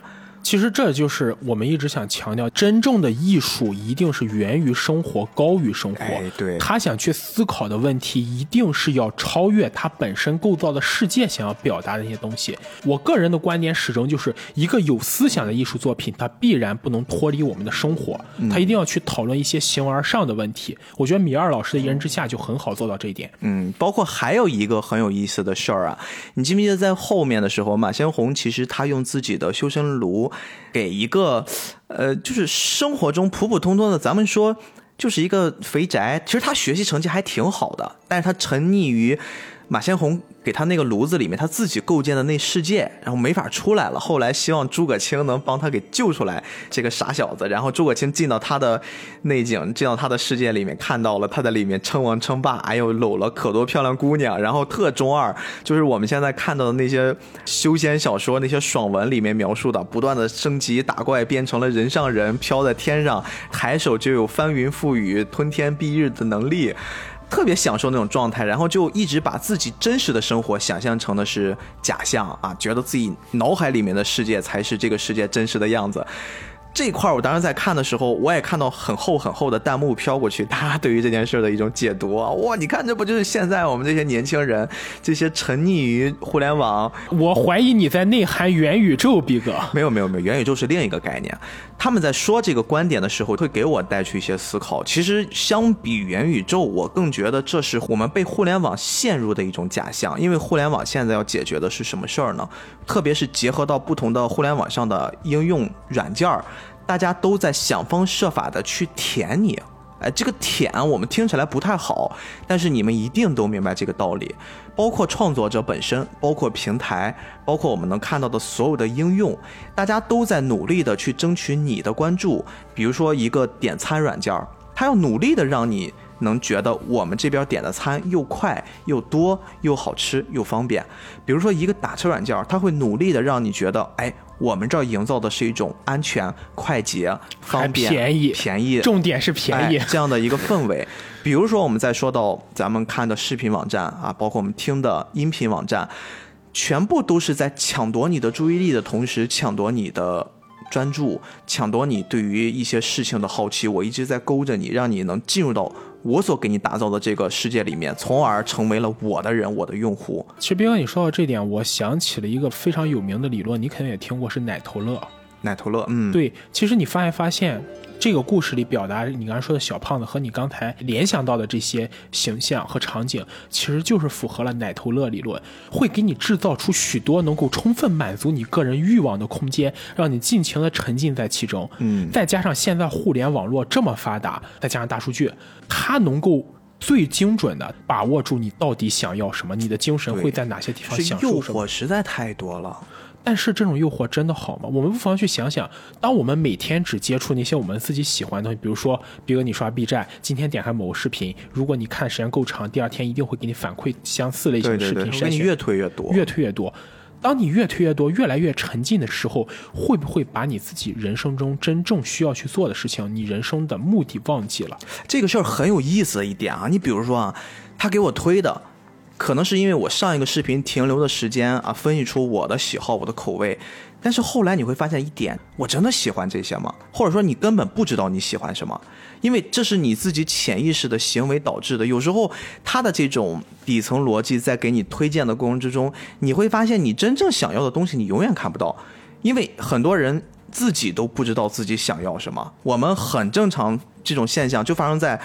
其实这就是我们一直想强调，真正的艺术一定是源于生活，高于生活。哎对他想去思考的问题，一定是要超越他本身构造的世界想要表达的那些东西。我个人的观点始终就是，一个有思想的艺术作品，它必然不能脱离我们的生活，它一定要去讨论一些形而上的问题。我觉得米二老师的《一人之下》就很好做到这一点。嗯，包括还有一个很有意思的事儿啊，你记不记得在后面的时候，马先红其实他用自己的修身炉给一个，呃，就是生活中普普通通的，咱们说就是一个肥宅，其实他学习成绩还挺好的，但是他沉溺于马先红给他那个炉子里面他自己构建的那世界，然后没法出来了。后来希望诸葛青能帮他给救出来，这个傻小子。然后诸葛青进到他的内景，进到他的世界里面，看到了他在里面称王称霸，哎呦搂了可多漂亮姑娘，然后特中二，就是我们现在看到的那些修仙小说、那些爽文里面描述的，不断的升级打怪，变成了人上人，飘在天上，抬手就有翻云覆雨、吞天蔽日的能力。特别享受那种状态，然后就一直把自己真实的生活想象成的是假象啊，觉得自己脑海里面的世界才是这个世界真实的样子。这块儿我当时在看的时候，我也看到很厚很厚的弹幕飘过去，大家对于这件事的一种解读啊，哇，你看这不就是现在我们这些年轻人，这些沉溺于互联网，我怀疑你在内涵元宇宙，逼哥。没有没有没有，元宇宙是另一个概念。他们在说这个观点的时候，会给我带去一些思考。其实相比元宇宙，我更觉得这是我们被互联网陷入的一种假象。因为互联网现在要解决的是什么事儿呢？特别是结合到不同的互联网上的应用软件儿，大家都在想方设法的去舔你。哎，这个舔我们听起来不太好，但是你们一定都明白这个道理。包括创作者本身，包括平台，包括我们能看到的所有的应用，大家都在努力的去争取你的关注。比如说一个点餐软件儿，它要努力的让你能觉得我们这边点的餐又快又多又好吃又方便。比如说一个打车软件儿，它会努力的让你觉得，哎，我们这儿营造的是一种安全、快捷、方便、便宜便宜，重点是便宜哎、这样的一个氛围。比如说，我们再说到咱们看的视频网站啊，包括我们听的音频网站，全部都是在抢夺你的注意力的同时，抢夺你的专注，抢夺你对于一些事情的好奇。我一直在勾着你，让你能进入到我所给你打造的这个世界里面，从而成为了我的人，我的用户。其实斌哥，你说到这点，我想起了一个非常有名的理论，你肯定也听过，是奶头乐。奶头乐，嗯，对，其实你发没发现，这个故事里表达你刚才说的小胖子和你刚才联想到的这些形象和场景，其实就是符合了奶头乐理论，会给你制造出许多能够充分满足你个人欲望的空间，让你尽情的沉浸在其中。嗯再加上现在互联网络这么发达，再加上大数据，它能够。最精准的把握住你到底想要什么，你的精神会在哪些地方享受什么。惑实在太多了。但是这种诱惑真的好吗？我们不妨去想想，当我们每天只接触那些我们自己喜欢的东西，比如说，比如你刷 B 站，今天点开某个视频，如果你看时间够长，第二天一定会给你反馈相似类型的视频筛选，我给你越推越多，越推越多。当你越推越多，越来越沉浸的时候，会不会把你自己人生中真正需要去做的事情，你人生的目的忘记了？这个事儿很有意思的一点啊，你比如说啊，他给我推的，可能是因为我上一个视频停留的时间啊，分析出我的喜好、我的口味。但是后来你会发现一点，我真的喜欢这些吗？或者说你根本不知道你喜欢什么，因为这是你自己潜意识的行为导致的。有时候他的这种底层逻辑在给你推荐的过程之中，你会发现你真正想要的东西你永远看不到，因为很多人自己都不知道自己想要什么。我们很正常，这种现象就发生在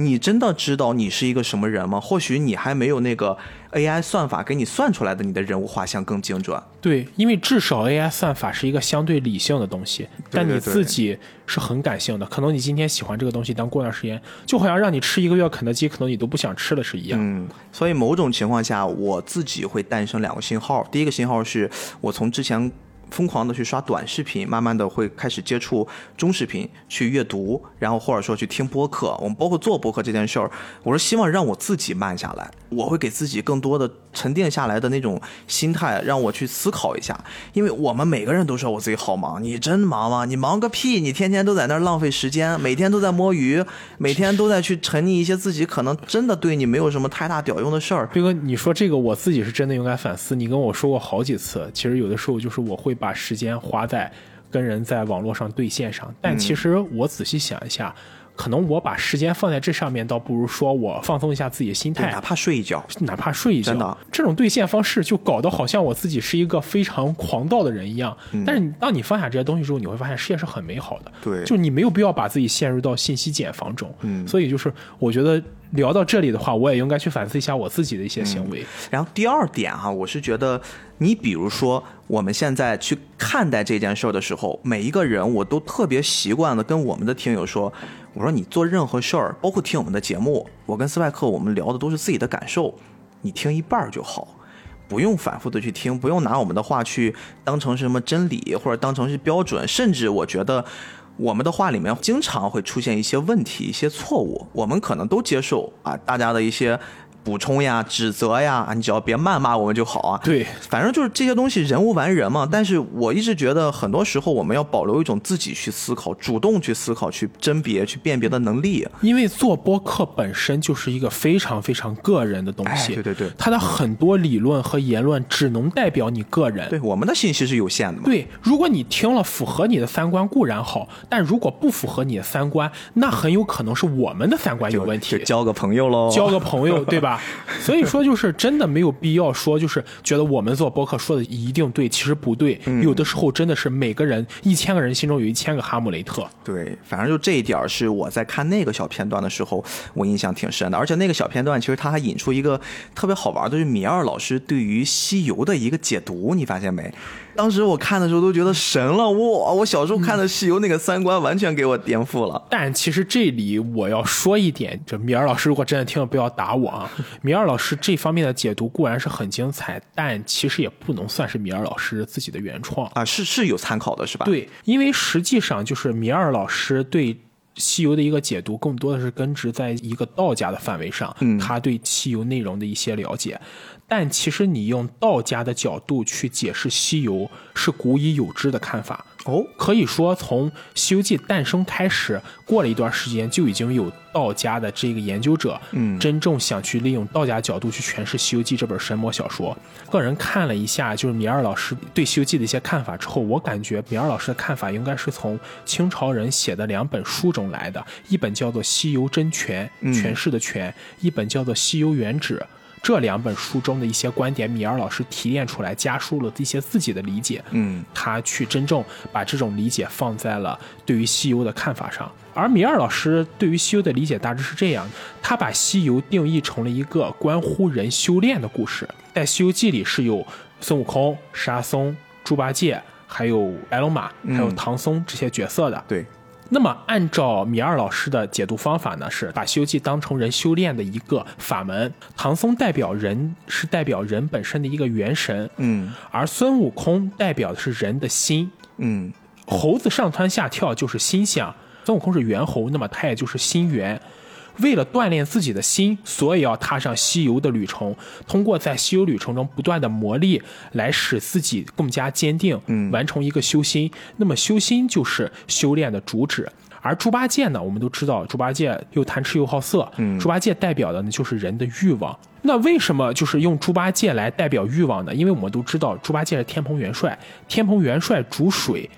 你真的知道你是一个什么人吗？或许你还没有那个 AI 算法给你算出来的你的人物画像更精准。对，因为至少 AI 算法是一个相对理性的东西，但你自己是很感性的。可能你今天喜欢这个东西，但过段时间就好像让你吃一个月肯德基，可能你都不想吃了是一样。嗯，所以某种情况下，我自己会诞生两个信号。第一个信号是我从之前疯狂的去刷短视频，慢慢的会开始接触中视频，去阅读，然后或者说去听播客。我们包括做播客这件事儿，我是希望让我自己慢下来，我会给自己更多的沉淀下来的那种心态，让我去思考一下。因为我们每个人都说我自己好忙，你真忙吗？你忙个屁！你天天都在那儿浪费时间，每天都在摸鱼，每天都在去沉溺一些自己可能真的对你没有什么太大屌用的事儿。飞哥，你说这个我自己是真的应该反思。你跟我说过好几次，其实有的时候就是我会把时间花在跟人在网络上对线上。但其实我仔细想一下。可能我把时间放在这上面，倒不如说我放松一下自己的心态，哪怕睡一觉，哪怕睡一觉。真的，这种兑现方式就搞得好像我自己是一个非常狂躁的人一样。但是当你放下这些东西之后，你会发现世界是很美好的。对，就你没有必要把自己陷入到信息茧房中。嗯，所以就是我觉得聊到这里的话，我也应该去反思一下我自己的一些行为。然后第二点哈，我是觉得你比如说我们现在去看待这件事儿的时候，每一个人我都特别习惯的跟我们的听友说。我说你做任何事儿，包括听我们的节目，我跟斯派克我们聊的都是自己的感受，你听一半儿就好，不用反复的去听，不用拿我们的话去当成什么真理或者当成是标准，甚至我觉得我们的话里面经常会出现一些问题、一些错误，我们可能都接受啊，大家的一些。补充呀，指责呀，你只要别谩骂我们就好啊。对，反正就是这些东西，人无完人嘛。但是我一直觉得，很多时候我们要保留一种自己去思考、主动去思考、去甄别、去辨别的能力。因为做播客本身就是一个非常非常个人的东西。对对对，它的很多理论和言论只能代表你个人。对，我们的信息是有限的嘛。对，如果你听了符合你的三观固然好，但如果不符合你的三观，那很有可能是我们的三观有问题。交个朋友喽，交个朋友，对吧？所以说，就是真的没有必要说，就是觉得我们做博客说的一定对，其实不对。有的时候真的是每个人一千个人心中有一千个哈姆雷特。对，反正就这一点是我在看那个小片段的时候，我印象挺深的。而且那个小片段其实他还引出一个特别好玩的，就是米二老师对于西游的一个解读，你发现没？当时我看的时候都觉得神了，哇！我小时候看的西游那个三观完全给我颠覆了。但其实这里我要说一点，这米尔老师如果真的听了不要打我啊。米尔老师这方面的解读固然是很精彩，但其实也不能算是米尔老师自己的原创啊，是是有参考的是吧？对，因为实际上就是米尔老师对西游的一个解读，更多的是根植在一个道家的范围上，嗯他对西游内容的一些了解。但其实你用道家的角度去解释西游，是古已有之的看法哦。可以说，从《西游记》诞生开始，过了一段时间，就已经有道家的这个研究者，嗯，真正想去利用道家角度去诠释《西游记》这本神魔小说。个人看了一下，就是米二老师对《西游记》的一些看法之后，我感觉米二老师的看法应该是从清朝人写的两本书中来的，一本叫做《西游真诠》，诠释的诠；一本叫做《西游原旨》。这两本书中的一些观点，米尔老师提炼出来，加入了一些自己的理解。嗯，他去真正把这种理解放在了对于西游的看法上。而米尔老师对于西游的理解大致是这样：他把西游定义成了一个关乎人修炼的故事。在《西游记》里是有孙悟空、沙僧、猪八戒，还有白龙马，还有唐僧这些角色的。对。那么，按照米二老师的解读方法呢，是把《西游记》当成人修炼的一个法门。唐僧代表人，是代表人本身的一个元神，嗯，而孙悟空代表的是人的心，嗯，猴子上蹿下跳就是心想，孙悟空是猿猴，那么他也就是心猿。为了锻炼自己的心，所以要踏上西游的旅程。通过在西游旅程中不断的磨砺，来使自己更加坚定，嗯，完成一个修心。那么修心就是修炼的主旨。而猪八戒呢，我们都知道，猪八戒又贪吃又好色，嗯，猪八戒代表的呢就是人的欲望。那为什么就是用猪八戒来代表欲望呢？因为我们都知道，猪八戒是天蓬元帅，天蓬元帅主水，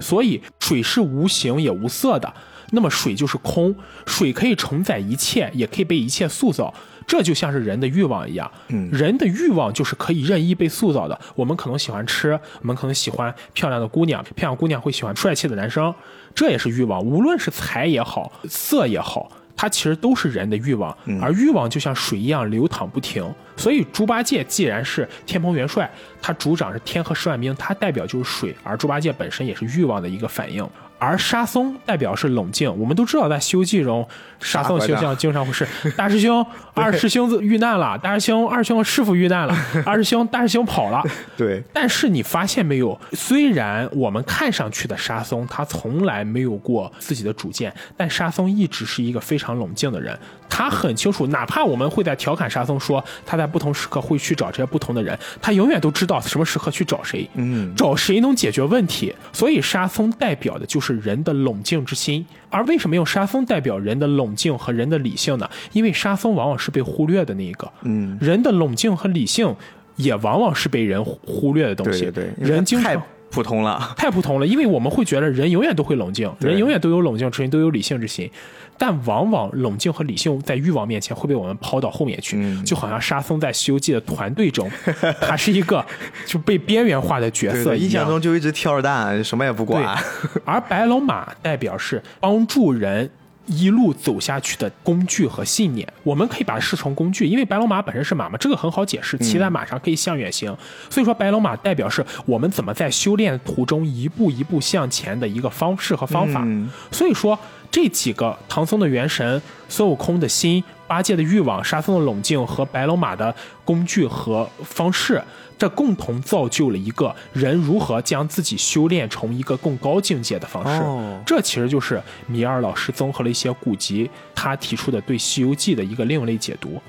所以水是无形也无色的。那么水就是空，水可以承载一切，也可以被一切塑造，这就像是人的欲望一样。嗯，人的欲望就是可以任意被塑造的。我们可能喜欢吃，我们可能喜欢漂亮的姑娘，漂亮姑娘会喜欢帅气的男生，这也是欲望。无论是财也好，色也好，它其实都是人的欲望。而欲望就像水一样流淌不停。所以猪八戒既然是天蓬元帅，他主掌是天和十万兵，他代表就是水，而猪八戒本身也是欲望的一个反应。而沙僧代表是冷静，我们都知道在《西游记》中，沙僧形象经常会是大师兄、二师兄子遇难了，大师兄、二师兄师傅遇难了，二师兄、大师兄跑了。对。但是你发现没有？虽然我们看上去的沙僧他从来没有过自己的主见，但沙僧一直是一个非常冷静的人。他很清楚，哪怕我们会在调侃沙僧说他在不同时刻会去找这些不同的人，他永远都知道什么时刻去找谁，嗯，找谁能解决问题。所以沙僧代表的就是人的冷静之心。而为什么用沙僧代表人的冷静和人的理性呢？因为沙僧往往是被忽略的那一个，嗯，人的冷静和理性也往往是被人忽略的东西。对对，人经常。普通了。太普通了，因为我们会觉得人永远都会冷静，人永远都有冷静之心，都有理性之心，但往往冷静和理性在欲望面前会被我们抛到后面去，嗯就好像沙僧在《西游记》的团队中，他是一个就被边缘化的角色一样。印象中就一直挑着担，什么也不管。，而白龙马代表是帮助人。一路走下去的工具和信念，我们可以把它视成工具，因为白龙马本身是马嘛，这个很好解释，骑在马上可以向远行，所以说白龙马代表是我们怎么在修炼途中一步一步向前的一个方式和方法。嗯所以说这几个唐僧的元神、孙悟空的心、八戒的欲望、沙僧的冷静和白龙马的工具和方式，这共同造就了一个人如何将自己修炼成一个更高境界的方式。哦这其实就是米尔老师综合了一些古籍他提出的对《西游记》的一个另类解读。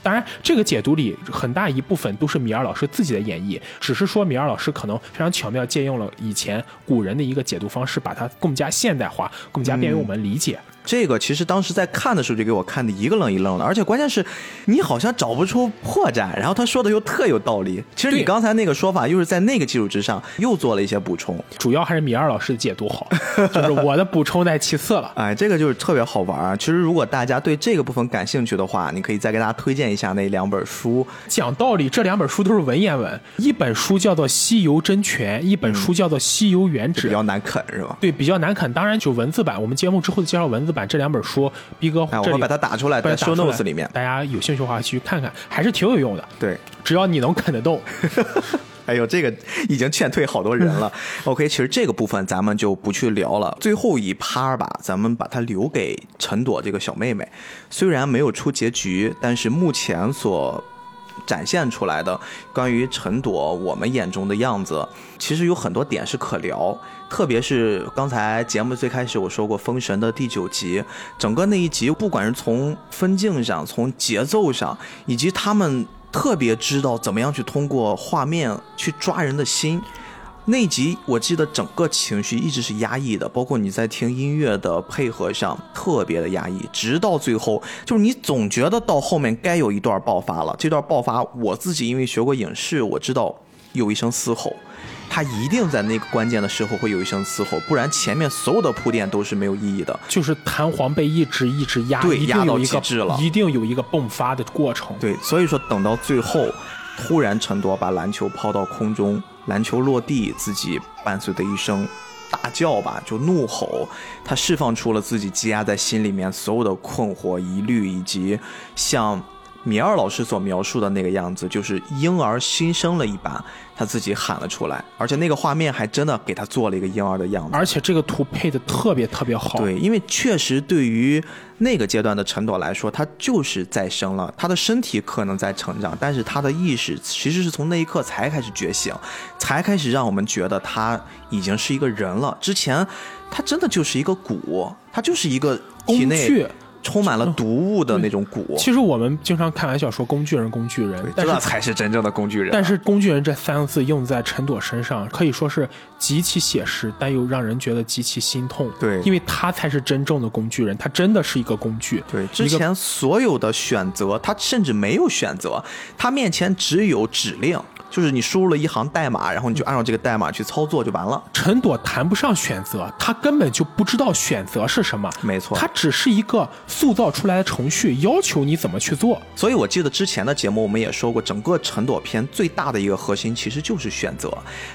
当然，这个解读里很大一部分都是米尔老师自己的演绎，只是说米尔老师可能非常巧妙借用了以前古人的一个解读方式，把它更加现代化，更加便于我们理解。这个其实当时在看的时候就给我看的一个愣一愣的，而且关键是你好像找不出破绽，然后他说的又特有道理。其实你刚才那个说法又是在那个基础之上又做了一些补充，主要还是米二老师的解读好，就是我的补充在其次了。哎，这个就是特别好玩啊。其实如果大家对这个部分感兴趣的话，你可以再给大家推荐一下那两本书。讲道理，这两本书都是文言文，一本书叫做《西游真全》，一本书叫做《西游原旨比》。较难啃是吧？对，比较难啃。当然，就文字版，我们节目之后的介绍文字版这两本书，逼哥哎，我会把它打出来，在 show notes 里面。大家有兴趣的话去看看，还是挺有用的。对，只要你能啃得动。哎呦，这个已经劝退好多人了。OK，其实这个部分咱们就不去聊了。最后一趴吧，咱们把它留给陈朵这个小妹妹。虽然没有出结局，但是目前所展现出来的关于陈朵我们眼中的样子，其实有很多点是可聊。特别是刚才节目最开始我说过《封神》的第九集，整个那一集，不管是从分镜上、从节奏上，以及他们特别知道怎么样去通过画面去抓人的心。那集我记得整个情绪一直是压抑的，包括你在听音乐的配合上特别的压抑，直到最后，就是你总觉得到后面该有一段爆发了。这段爆发，我自己因为学过影视，我知道有一声嘶吼，他一定在那个关键的时候会有一声嘶吼，不然前面所有的铺垫都是没有意义的。就是弹簧被一直一直压，对压到一个极致了一定有一个迸发的过程。对，所以说等到最后，突然陈铎把篮球抛到空中，篮球落地，自己伴随的一声大叫吧，就怒吼，他释放出了自己积压在心里面所有的困惑、疑虑，以及像米二老师所描述的那个样子，就是婴儿新生了一般，他自己喊了出来，而且那个画面还真的给他做了一个婴儿的样子。而且这个图配的特别特别好。对，因为确实对于那个阶段的陈朵来说，他就是再生了，他的身体可能在成长，但是他的意识其实是从那一刻才开始觉醒，才开始让我们觉得他已经是一个人了。之前他真的就是一个骨，他就是一个体工内具。充满了毒物的那种蛊。其实我们经常开玩笑说工具人，工具人，但这是才是真正的工具人。但是“工具人”这三个字用在陈朵身上，可以说是极其写实，但又让人觉得极其心痛。对因为他才是真正的工具人，他真的是一个工具。对，之前所有的选择，他甚至没有选择，他面前只有指令，就是你输入了一行代码，然后你就按照这个代码去操作就完了。陈朵谈不上选择，他根本就不知道选择是什么。没错他只是一个塑造出来的程序，要求你怎么去做。所以我记得之前的节目我们也说过，整个陈朵篇最大的一个核心其实就是选择。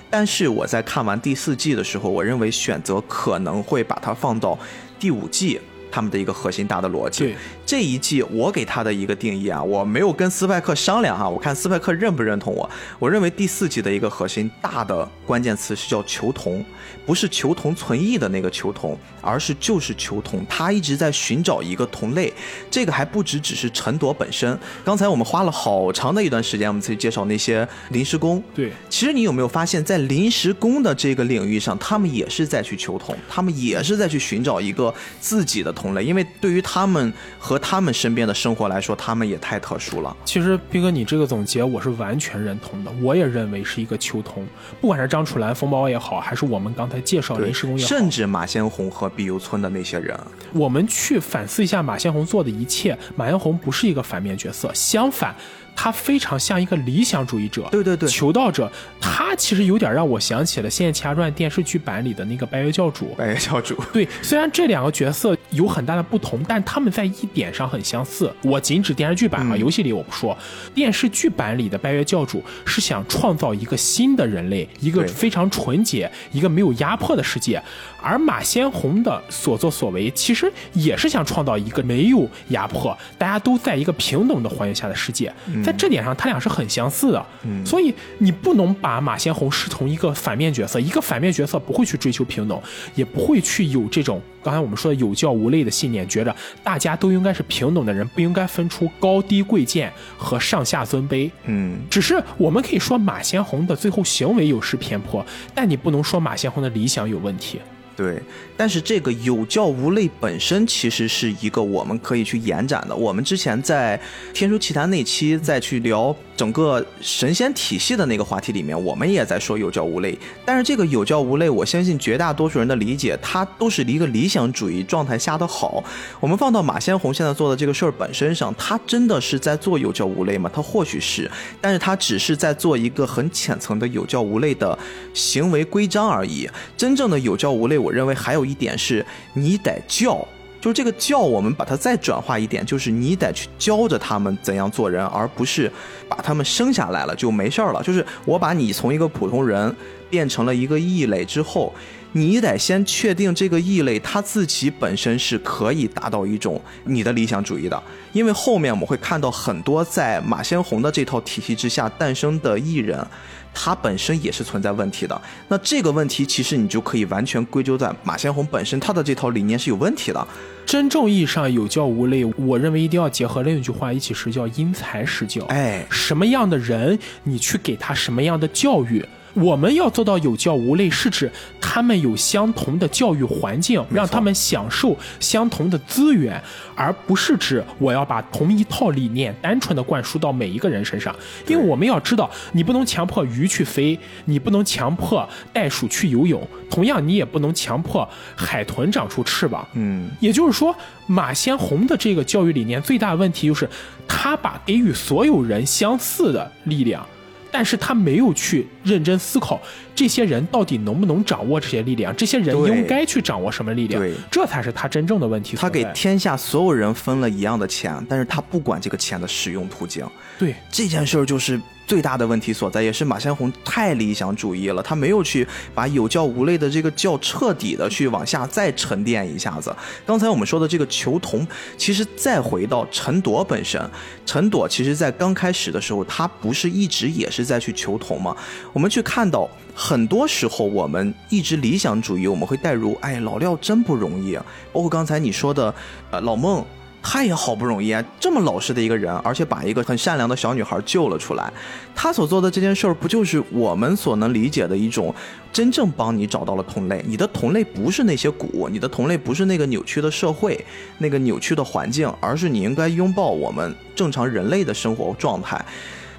但是我在看完第四季的时候，我认为选择可能会把它放到第五季。他们的一个核心大的逻辑对，这一季我给他的一个定义啊，我没有跟斯派克商量哈，我看斯派克认不认同我。我认为第四季的一个核心大的关键词是叫求同，不是求同存异的那个求同，而是就是求同。他一直在寻找一个同类，这个还不只只是陈朵本身。刚才我们花了好长的一段时间，我们去介绍那些临时工。对，其实你有没有发现，在临时工的这个领域上，他们也是在去求同，他们也是在去寻找一个自己的同类，因为对于他们和他们身边的生活来说，他们也太特殊了。其实斌哥，你这个总结我是完全认同的，我也认为是一个求同。不管是张楚岚、冯宝也好，还是我们刚才介绍对临时工也好，甚至马先红和碧游村的那些人，我们去反思一下马先红做的一切，马先红不是一个反面角色，相反，他非常像一个理想主义者，对对对求道者。他其实有点让我想起了《仙剑奇侠传》电视剧版里的那个白月教主。白月教主，对，虽然这两个角色有很大的不同，但他们在一点上很相似。我仅指电视剧版啊，嗯游戏里我不说。电视剧版里的白月教主是想创造一个新的人类，一个非常纯洁、一个没有压迫的世界。而马先红的所作所为，其实也是想创造一个没有压迫、大家都在一个平等的环境下的世界。在这点上，他俩是很相似的。嗯所以你不能把马先红视同一个反面角色，一个反面角色不会去追求平等，也不会去有这种刚才我们说的有教无类的信念，觉着大家都应该是平等的人，不应该分出高低贵贱和上下尊卑。嗯，只是我们可以说马先红的最后行为有失偏颇，但你不能说马先红的理想有问题。对，但是这个有教无类本身其实是一个我们可以去延展的。我们之前在《天书奇谈》那期再去聊整个神仙体系的那个话题里面，我们也在说有教无类。但是这个有教无类，我相信绝大多数人的理解，它都是一个理想主义状态下的好。我们放到马先红现在做的这个事儿本身上，他真的是在做有教无类吗？他或许是，但是他只是在做一个很浅层的有教无类的行为规章而已。真正的有教无类，我认为还有一点是，你得教。就是这个教，我们把它再转化一点，就是你得去教着他们怎样做人，而不是把他们生下来了就没事儿了。就是我把你从一个普通人变成了一个异类之后，你得先确定这个异类他自己本身是可以达到一种你的理想主义的，因为后面我们会看到很多在马先红的这套体系之下诞生的艺人。他本身也是存在问题的，那这个问题其实你就可以完全归咎在马先红本身他的这套理念是有问题的。真正意义上有教无类，我认为一定要结合另一句话一起施教，因材施教。哎，什么样的人，你去给他什么样的教育。我们要做到有教无类，是指他们有相同的教育环境，让他们享受相同的资源，而不是指我要把同一套理念单纯的灌输到每一个人身上。因为我们要知道，你不能强迫鱼去飞，你不能强迫袋鼠去游泳，同样你也不能强迫海豚长出翅膀。嗯，也就是说，马先红的这个教育理念最大的问题就是，他把给予所有人相似的力量，但是他没有去认真思考这些人到底能不能掌握这些力量，这些人应该去掌握什么力量，这才是他真正的问题。他给天下所有人分了一样的钱，但是他不管这个钱的使用途径。对这件事儿就是最大的问题所在，也是马先红太理想主义了，他没有去把有教无类的这个教彻底的去往下再沉淀一下子。刚才我们说的这个求同，其实再回到陈朵本身，陈朵其实在刚开始的时候，他不是一直也是在去求同吗？我们去看到很多时候，我们一直理想主义，我们会带入，哎，老廖真不容易啊，包括刚才你说的，呃，老孟。他也好不容易啊，这么老实的一个人，而且把一个很善良的小女孩救了出来。他所做的这件事儿，不就是我们所能理解的一种真正帮你找到了同类？你的同类不是那些蛊，你的同类不是那个扭曲的社会、那个扭曲的环境，而是你应该拥抱我们正常人类的生活状态。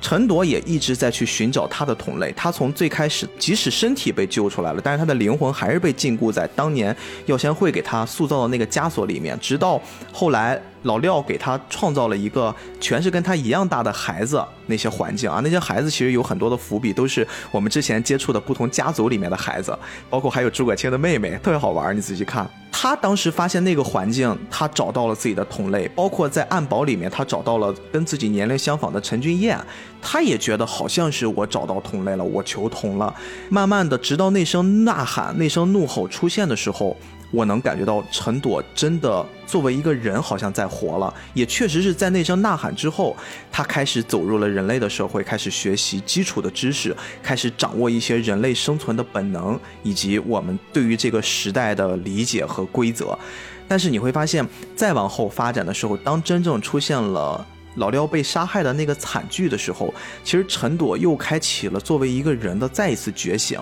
陈朵也一直在去寻找他的同类。他从最开始，即使身体被救出来了，但是他的灵魂还是被禁锢在当年药仙会给他塑造的那个枷锁里面。直到后来，老廖给他创造了一个全是跟他一样大的孩子，那些环境啊，那些孩子其实有很多的伏笔，都是我们之前接触的不同家族里面的孩子，包括还有诸葛青的妹妹，特别好玩。你仔细看，他当时发现那个环境，他找到了自己的同类，包括在暗堡里面，他找到了跟自己年龄相仿的陈君彦，他也觉得好像是我找到同类了，我求同了。慢慢的，直到那声呐喊、那声怒吼出现的时候，我能感觉到陈朵真的作为一个人好像在活了，也确实是在那声呐喊之后，他开始走入了人类的社会，开始学习基础的知识，开始掌握一些人类生存的本能，以及我们对于这个时代的理解和规则。但是你会发现，再往后发展的时候，当真正出现了。老廖被杀害的那个惨剧的时候，其实陈朵又开启了作为一个人的再一次觉醒。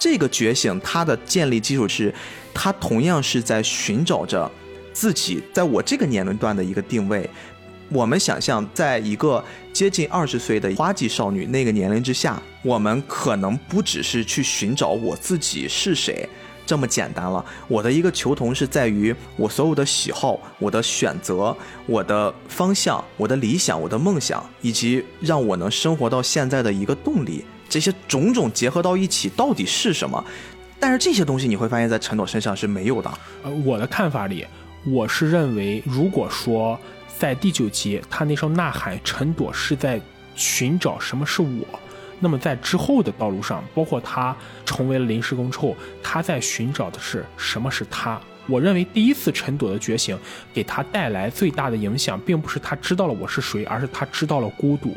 这个觉醒，它的建立基础是，他同样是在寻找着自己在我这个年龄段的一个定位。我们想象，在一个接近二十岁的花季少女那个年龄之下，我们可能不只是去寻找我自己是谁。这么简单了。我的一个求同是在于我所有的喜好、我的选择、我的方向、我的理想、我的梦想，以及让我能生活到现在的一个动力，这些种种结合到一起，到底是什么？但是这些东西你会发现在陈朵身上是没有的。呃，我的看法里，我是认为，如果说在第九集他那声呐喊，陈朵是在寻找什么是我，那么在之后的道路上，包括他成为了临时工之后，他在寻找的是什么是他。我认为第一次陈朵的觉醒给他带来最大的影响，并不是他知道了我是谁，而是他知道了孤独。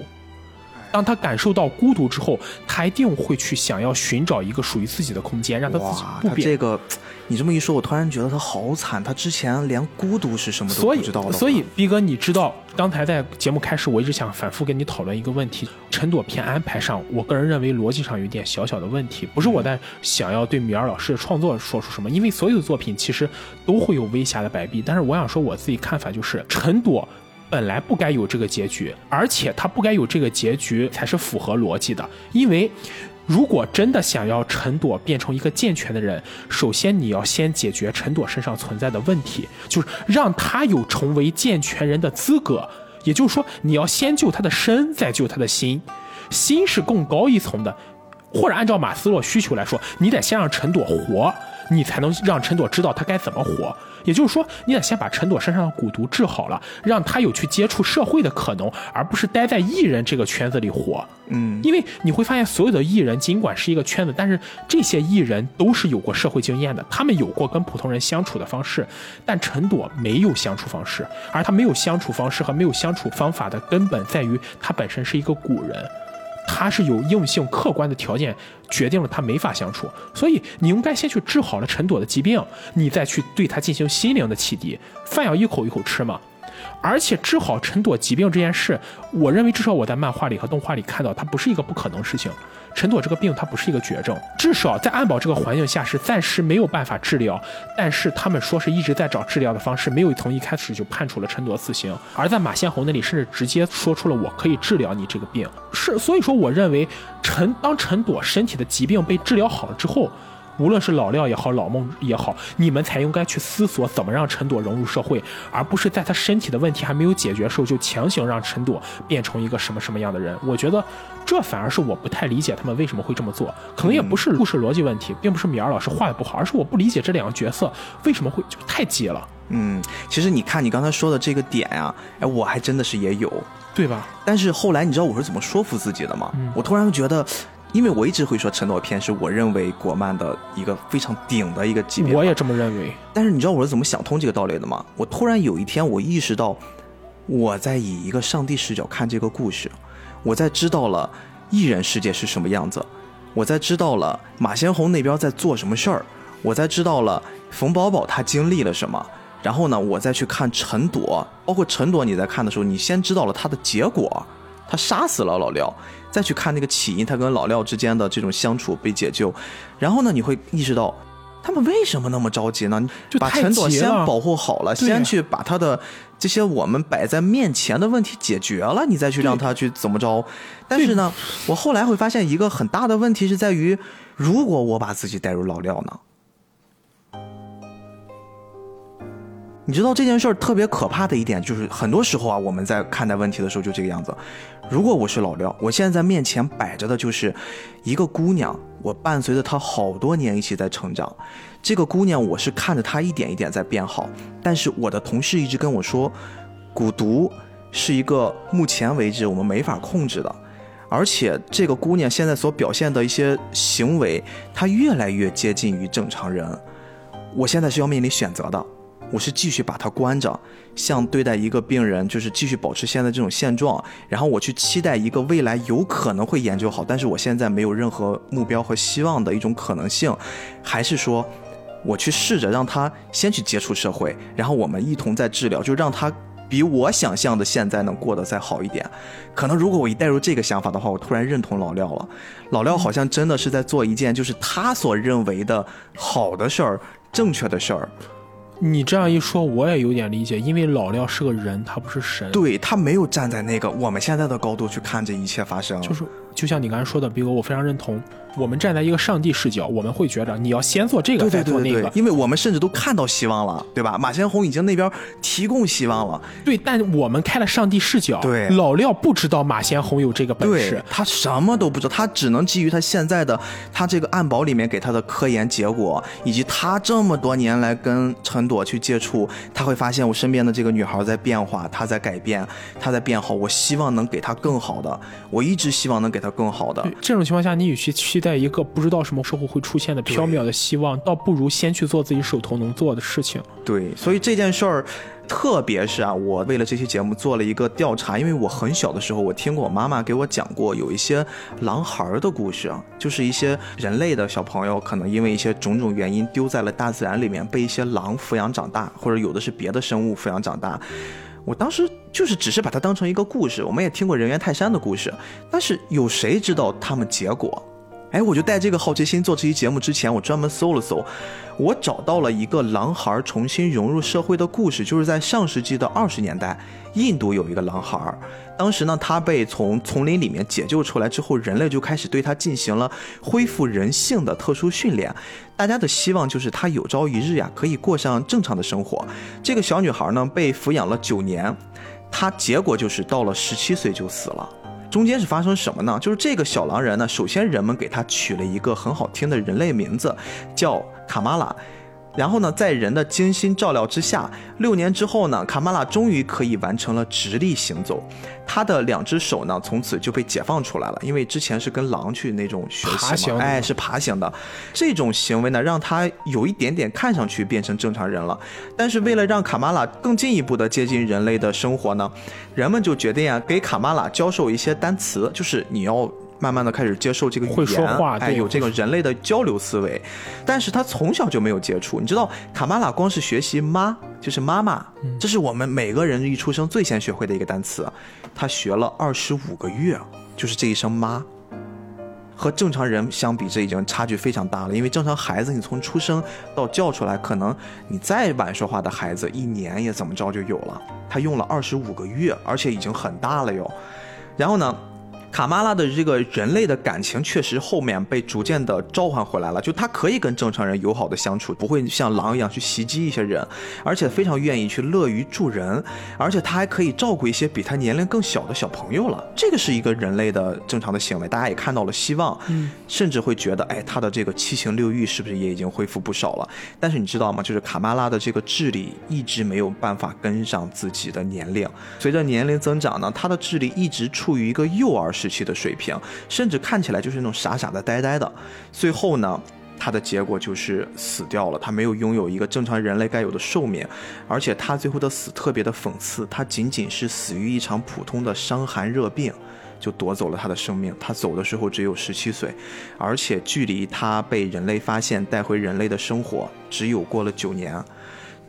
当他感受到孤独之后，他一定会去想要寻找一个属于自己的空间，让他自己，不变。他这个，你这么一说，我突然觉得他好惨，他之前连孤独是什么都不知道的。所以逼哥，你知道刚才在节目开始，我一直想反复跟你讨论一个问题：陈朵片安排上，我个人认为逻辑上有一点小小的问题。不是我在想要对米尔老师的创作说出什么，因为所有的作品其实都会有微瑕的败笔。但是我想说我自己看法就是，陈朵。本来不该有这个结局，而且他不该有这个结局才是符合逻辑的，因为如果真的想要陈朵变成一个健全的人，首先你要先解决陈朵身上存在的问题，就是让他有成为健全人的资格。也就是说，你要先救他的身，再救他的心。心是更高一层的，或者按照马斯洛需求来说，你得先让陈朵活，你才能让陈朵知道他该怎么活。也就是说，你得先把陈朵身上的蛊毒治好了，让他有去接触社会的可能，而不是待在艺人这个圈子里活。嗯，因为你会发现，所有的艺人尽管是一个圈子，但是这些艺人都是有过社会经验的，他们有过跟普通人相处的方式，但陈朵没有相处方式，而他没有相处方式和没有相处方法的根本在于他本身是一个古人。他是有硬性客观的条件决定了他没法相处，所以你应该先去治好了陈朵的疾病，你再去对他进行心灵的启迪。饭要一口一口吃嘛，而且治好陈朵疾病这件事，我认为至少我在漫画里和动画里看到，它不是一个不可能事情。陈朵这个病它不是一个绝症，至少在安保这个环境下是暂时没有办法治疗。但是他们说是一直在找治疗的方式，没有从一开始就判处了陈朵死刑。而在马先红那里，甚至直接说出了我可以治疗你这个病。是，所以说我认为陈当陈朵身体的疾病被治疗好了之后。无论是老廖也好，老孟也好，你们才应该去思索怎么让陈朵融入社会，而不是在他身体的问题还没有解决的时候就强行让陈朵变成一个什么什么样的人。我觉得这反而是我不太理解他们为什么会这么做。可能也不是故事逻辑问题，并不是米尔老师画的不好，而是我不理解这两个角色为什么会就太急了，嗯，其实你看你刚才说的这个点啊、哎，我还真的是也有。对吧？但是后来你知道我是怎么说服自己的吗？嗯我突然觉得，因为我一直会说陈朵片是我认为国漫的一个非常顶的一个级别。我也这么认为。但是你知道我是怎么想通这个道理的吗？我突然有一天我意识到，我在以一个上帝视角看这个故事，我在知道了艺人世界是什么样子，我在知道了马先红那边在做什么事儿，我在知道了冯宝宝他经历了什么。然后呢，我再去看陈朵，包括陈朵，你在看的时候，你先知道了他的结果，他杀死了老廖，再去看那个起因，他跟老廖之间的这种相处被解救，然后呢，你会意识到他们为什么那么着急呢？就把陈朵先保护好了，先去把他的这些我们摆在面前的问题解决了，你再去让他去怎么着。但是呢，我后来会发现一个很大的问题是在于，如果我把自己带入老廖呢？你知道这件事儿特别可怕的一点，就是很多时候啊，我们在看待问题的时候就这个样子。如果我是老廖，我现在在面前摆着的就是一个姑娘，我伴随着她好多年一起在成长。这个姑娘，我是看着她一点一点在变好，但是我的同事一直跟我说，蛊毒是一个目前为止我们没法控制的，而且这个姑娘现在所表现的一些行为，她越来越接近于正常人。我现在是要面临选择的。我是继续把它关着，像对待一个病人，就是继续保持现在这种现状，然后我去期待一个未来有可能会研究好，但是我现在没有任何目标和希望的一种可能性，还是说，我去试着让他先去接触社会，然后我们一同在治疗，就让他比我想象的现在能过得再好一点。可能如果我一带入这个想法的话，我突然认同老廖了。老廖好像真的是在做一件就是他所认为的好的事儿、正确的事儿。你这样一说，我也有点理解，因为老廖是个人，他不是神。对他没有站在那个我们现在的高度去看这一切发生，就是就像你刚才说的，比哥我非常认同，我们站在一个上帝视角，我们会觉得你要先做这个，对再做那个，，因为我们甚至都看到希望了，对吧？马先红已经那边提供希望了，对，但我们开了上帝视角，对老廖不知道马先红有这个本事，他什么都不知道，他只能基于他现在的他这个暗堡里面给他的科研结果，以及他这么多年来跟陈朵去接触，他会发现我身边的这个女孩在变化，她在改变，她在变好。我希望能给她更好的，我一直希望能给她更好的。对这种情况下，你与其期待一个不知道什么时候会出现的缥缈的希望，倒不如先去做自己手头能做的事情。对，所以这件事儿，特别是啊，我为了这期节目做了一个调查，因为我很小的时候，我听过我妈妈给我讲过有一些狼孩儿的故事啊，就是一些人类的小朋友可能因为一些种种原因丢在了大自然里面，被一些狼抚养长大，或者有的是别的生物抚养长大。我当时就是只是把它当成一个故事，我们也听过人猿泰山的故事，但是有谁知道他们结果？哎，我就带这个好奇心做这期节目之前，我专门搜了搜，我找到了一个狼孩重新融入社会的故事，就是在上世纪的二十年代，印度有一个狼孩，当时呢，他被从丛林里面解救出来之后，人类就开始对他进行了恢复人性的特殊训练，大家的希望就是他有朝一日呀可以过上正常的生活。这个小女孩呢，被抚养了九年，她结果就是到了十七岁就死了。中间是发生什么呢？就是这个小狼人呢，首先人们给他取了一个很好听的人类名字，叫卡玛拉。然后呢，在人的精心照料之下，六年之后呢，卡玛拉终于可以完成了直立行走。他的两只手呢，从此就被解放出来了，因为之前是跟狼去那种学习嘛，爬行的哎，是爬行的。这种行为呢，让他有一点点看上去变成正常人了。但是为了让卡玛拉更进一步的接近人类的生活呢，人们就决定啊，给卡玛拉教授一些单词，就是你要。慢慢的开始接受这个语言，会说话哎，有这个人类的交流思维，但是他从小就没有接触。你知道，卡玛拉光是学习“妈”就是妈妈，这是我们每个人一出生最先学会的一个单词，他学了二十五个月，就是这一声“妈”。和正常人相比，这已经差距非常大了。因为正常孩子，你从出生到叫出来，可能你再晚说话的孩子，一年也怎么着就有了。他用了二十五个月，而且已经很大了哟。然后呢，卡玛拉的这个人类的感情确实后面被逐渐的召唤回来了，就他可以跟正常人友好的相处，不会像狼一样去袭击一些人，而且非常愿意去乐于助人，而且他还可以照顾一些比他年龄更小的小朋友了。这个是一个人类的正常的行为，大家也看到了希望，嗯，甚至会觉得，哎，他的这个七情六欲是不是也已经恢复不少了？但是你知道吗？就是卡玛拉的这个智力一直没有办法跟上自己的年龄，随着年龄增长呢，他的智力一直处于一个幼儿时时期的水平，甚至看起来就是那种傻傻的、呆呆的。最后呢，他的结果就是死掉了，他没有拥有一个正常人类该有的寿命，而且他最后的死特别的讽刺，他仅仅是死于一场普通的伤寒热病。就夺走了他的生命。他走的时候只有十七岁，而且距离他被人类发现带回人类的生活只有过了九年。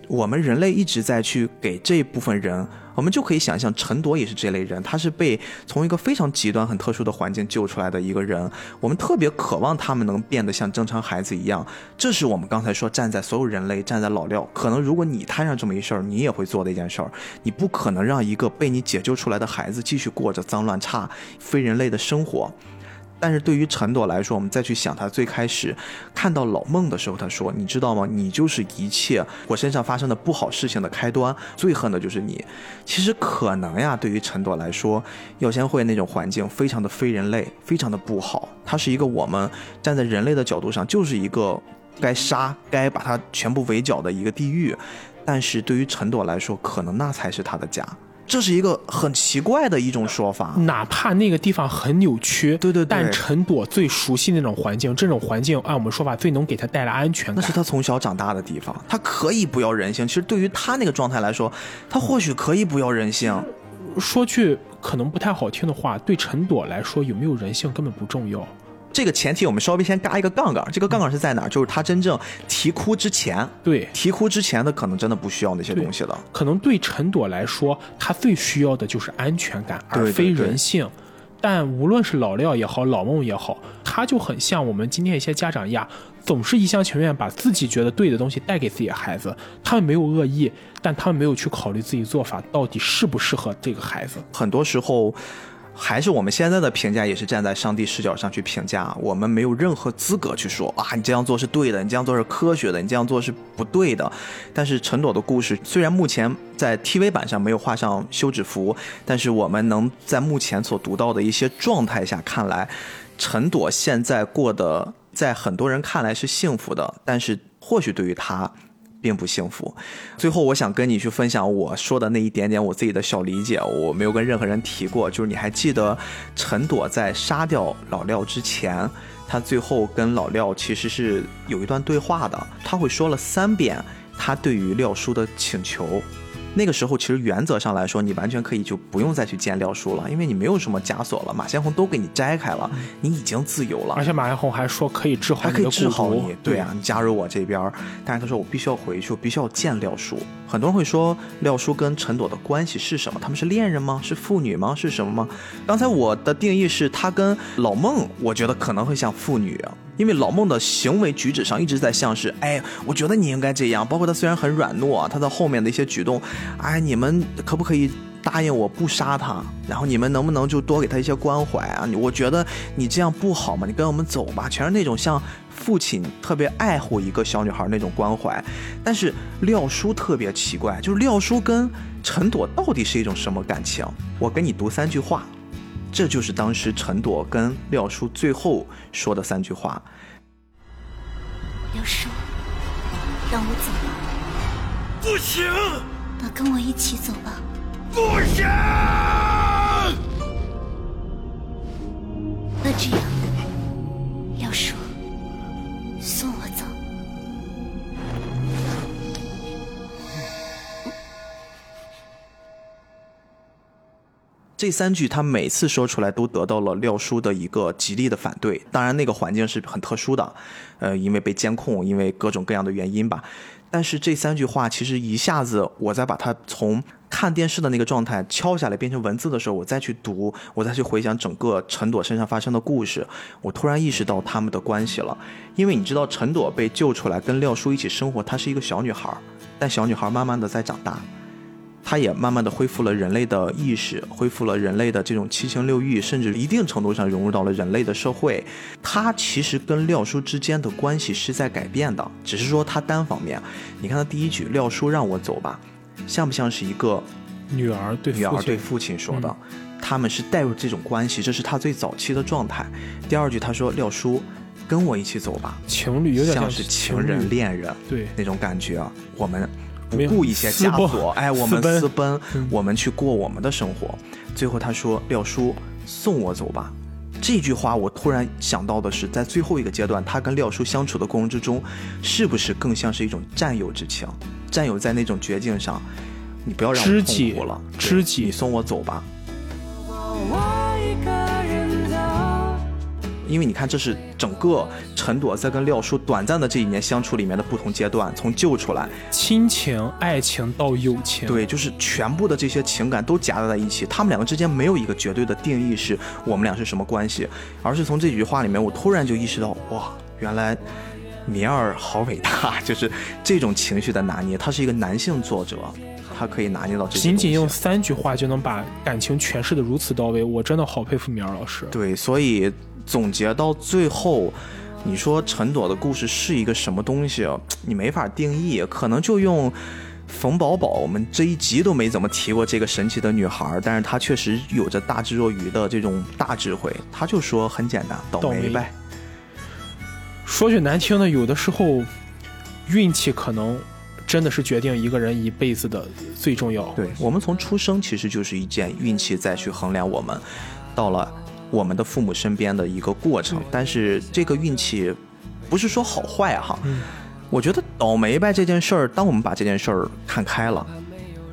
我们人类一直在去给这一部分人，我们就可以想象，陈铎也是这类人，他是被从一个非常极端、很特殊的环境救出来的一个人。我们特别渴望他们能变得像正常孩子一样，这是我们刚才说站在所有人类、站在老廖，可能如果你摊上这么一事儿，你也会做的一件事儿。你不可能让一个被你解救出来的孩子继续过着脏乱差、非人类的生活。但是对于陈朵来说，我们再去想他最开始看到老孟的时候，他说：“你知道吗？你就是一切我身上发生的不好事情的开端，最恨的就是你。”其实可能呀，对于陈朵来说，药监会那种环境非常的非人类，非常的不好。它是一个我们站在人类的角度上，就是一个该杀、该把它全部围剿的一个地狱。但是对于陈朵来说，可能那才是他的家。这是一个很奇怪的一种说法。哪怕那个地方很扭曲，对对对但陈朵最熟悉那种环境，这种环境按我们说法最能给他带来安全感。那是他从小长大的地方，他可以不要人性。其实对于他那个状态来说，他或许可以不要人性。说句可能不太好听的话，对陈朵来说，有没有人性根本不重要。这个前提我们稍微先嘎一个杠杠，这个杠杠是在哪儿？就是他真正啼哭之前，对，啼哭之前的可能真的不需要那些东西了。可能对陈朵来说，他最需要的就是安全感，而非对人性。但无论是老廖也好，老孟也好，他就很像我们今天一些家长一样，总是一厢情愿把自己觉得对的东西带给自己的孩子。他们没有恶意，但他们没有去考虑自己做法到底适不适合这个孩子。很多时候，还是我们现在的评价也是站在上帝视角上去评价，我们没有任何资格去说啊，你这样做是对的，你这样做是科学的，你这样做是不对的。但是陈朵的故事虽然目前在 TV 版上没有画上休止符，但是我们能在目前所读到的一些状态下看来，陈朵现在过得在很多人看来是幸福的，但是或许对于她。并不幸福。最后，我想跟你去分享我说的那一点点我自己的小理解，我没有跟任何人提过。就是你还记得陈朵在杀掉老廖之前，他最后跟老廖其实是有一段对话的，他会说了三遍他对于廖叔的请求。那个时候，其实原则上来说，你完全可以就不用再去见廖叔了，因为你没有什么枷锁了，马先红都给你摘开了，你已经自由了。而且马先红还说可以治好，还可以治好你。对啊，你加入我这边。但是他说我必须要回去，我必须要见廖叔。很多人会说廖叔跟陈朵的关系是什么？他们是恋人吗？是父女吗？是什么吗？刚才我的定义是他跟老孟，我觉得可能会像父女。因为老孟的行为举止上一直在像是，哎，我觉得你应该这样。包括他虽然很软糯，他在后面的一些举动，哎，你们可不可以答应我不杀他？然后你们能不能就多给他一些关怀啊？我觉得你这样不好嘛，你跟我们走吧。全是那种像父亲特别爱护一个小女孩那种关怀。但是廖叔特别奇怪，就是廖叔跟陈朵到底是一种什么感情？我跟你读三句话。这就是当时陈朵跟廖叔最后说的三句话。廖叔，让我走吧。不行。那跟我一起走吧。不行。那这样，廖叔，送这三句他每次说出来都得到了廖叔的一个极力的反对。当然，那个环境是很特殊的，呃，因为被监控，因为各种各样的原因吧。但是这三句话其实一下子，我再把它从看电视的那个状态敲下来变成文字的时候，我再去读，我再去回想整个陈朵身上发生的故事，我突然意识到他们的关系了。因为你知道，陈朵被救出来跟廖叔一起生活，她是一个小女孩，但小女孩慢慢的在长大。他也慢慢的恢复了人类的意识，恢复了人类的这种七情六欲，甚至一定程度上融入到了人类的社会。他其实跟廖叔之间的关系是在改变的，只是说他单方面。你看他第一句“廖叔让我走吧”，像不像是一个女儿对女儿对父亲说的？他们是带入这种关系，这是他最早期的状态。第二句他说：“廖叔，跟我一起走吧。”情侣有点像是情人恋人，对那种感觉。我们。不顾一些枷锁，哎，我们私奔，我们去过我们的生活。最后他说：“廖叔，送我走吧。”这句话我突然想到的是，在最后一个阶段，他跟廖叔相处的过程之中，是不是更像是一种战友之情？战友在那种绝境上，你不要让我痛苦了，知己，你送我走吧。因为你看，这是整个陈朵在跟廖叔短暂的这一年相处里面的不同阶段，从救出来，亲情、爱情到友情，对，就是全部的这些情感都夹杂在一起。他们两个之间没有一个绝对的定义是我们俩是什么关系，而是从这几句话里面，我突然就意识到，哇，原来米儿好伟大，就是这种情绪的拿捏。他是一个男性作者，他可以拿捏到这。仅仅用三句话就能把感情诠释的如此到位，我真的好佩服米儿老师。对，所以。总结到最后，你说陈朵的故事是一个什么东西？你没法定义，可能就用冯宝宝。我们这一集都没怎么提过这个神奇的女孩，但是她确实有着大智若愚的这种大智慧。她就说很简单，倒霉呗。说句难听的，有的时候运气可能真的是决定一个人一辈子的最重要。对我们从出生其实就是一件运气再去衡量我们到了。我们的父母身边的一个过程，但是这个运气不是说好坏哈，我觉得倒霉呗这件事儿，当我们把这件事儿看开了，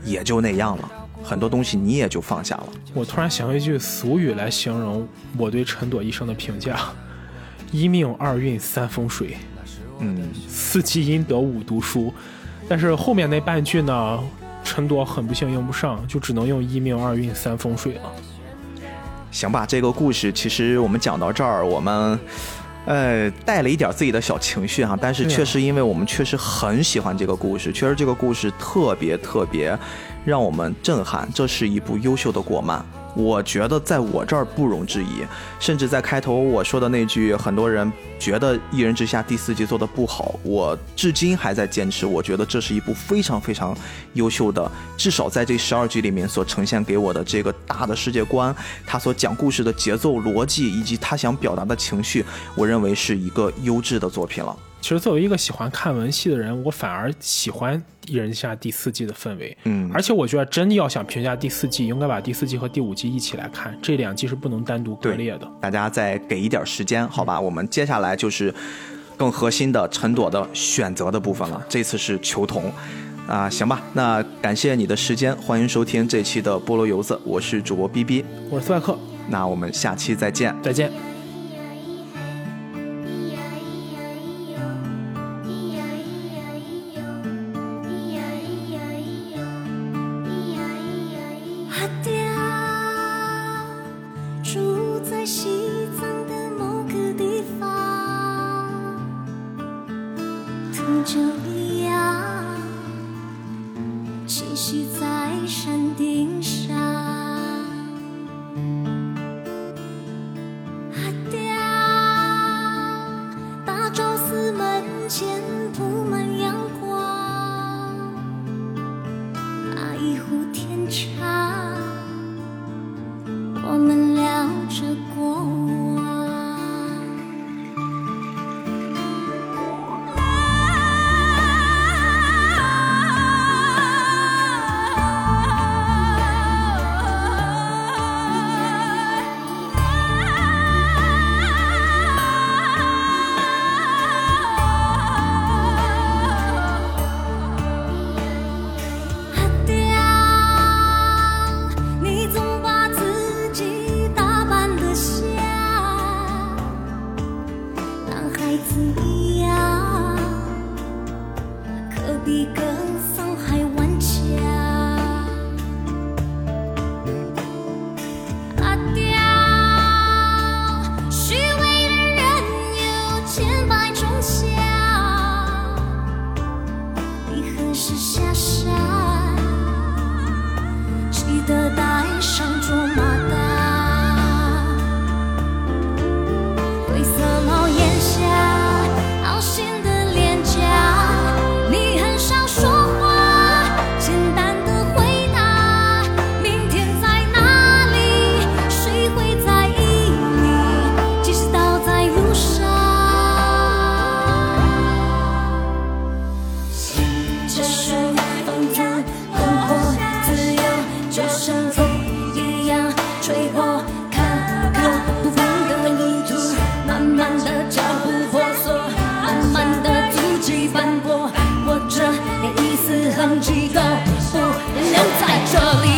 也就那样了，很多东西你也就放下了。我突然想一句俗语来形容我对陈朵一生的评价：一命二运三风水，嗯，四积阴德五读书。但是后面那半句呢，陈朵很不幸用不上，就只能用一命二运三风水了。行吧，这个故事其实我们讲到这儿，我们，呃，带了一点自己的小情绪哈，但是确实因为我们确实很喜欢这个故事，确实这个故事特别特别让我们震撼。这是一部优秀的国漫，我觉得在我这儿不容置疑。甚至在开头我说的那句，很多人觉得《一人之下》第四季做的不好，我至今还在坚持。我觉得这是一部非常非常优秀的，至少在这十二集里面所呈现给我的这个大的世界观，他所讲故事的节奏、逻辑以及他想表达的情绪，我认为是一个优质的作品了。其实作为一个喜欢看文戏的人，我反而喜欢《一人之下》第四季的氛围。嗯而且我觉得真的要想评价第四季，应该把第四季和第五季一起来看，这两季是不能单独割裂的。大家再给一点时间，好吧？我们接下来就是更核心的陈朵的选择的部分了。这次是球童啊，行吧？那感谢你的时间，欢迎收听这期的菠萝油子，我是主播 B B。我是斯外克，那我们下期再见。再见。surely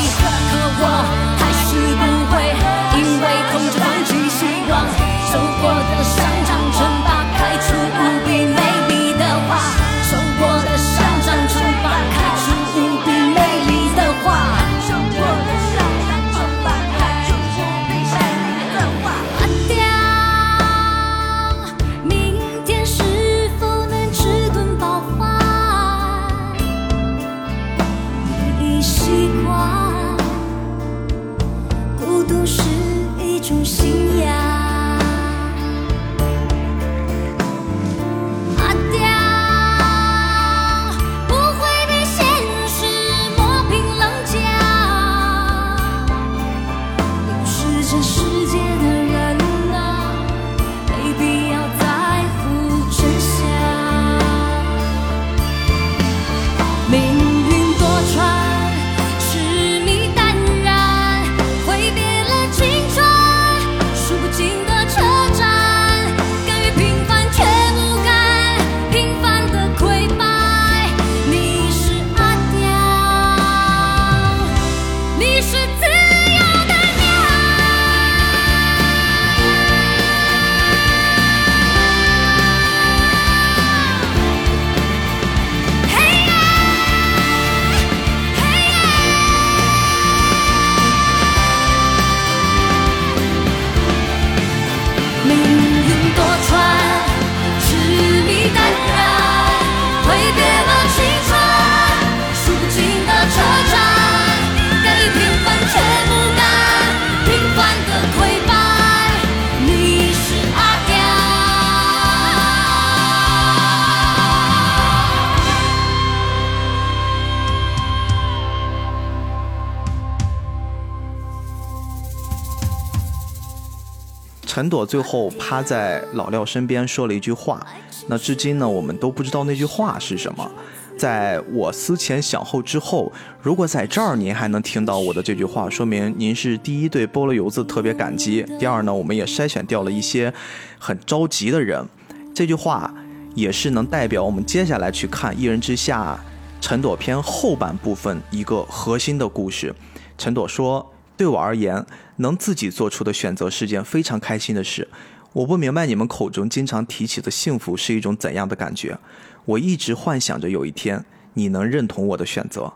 朵最后趴在老廖身边说了一句话，那至今呢，我们都不知道那句话是什么。在我思前想后之后，如果在这儿您还能听到我的这句话，说明您是第一对菠萝油子特别感激。第二呢，我们也筛选掉了一些很着急的人。这句话也是能代表我们接下来去看《一人之下》陈朵篇后半部分一个核心的故事。陈朵说：“对我而言，能自己做出的选择是件非常开心的事。我不明白你们口中经常提起的幸福是一种怎样的感觉。我一直幻想着有一天你能认同我的选择。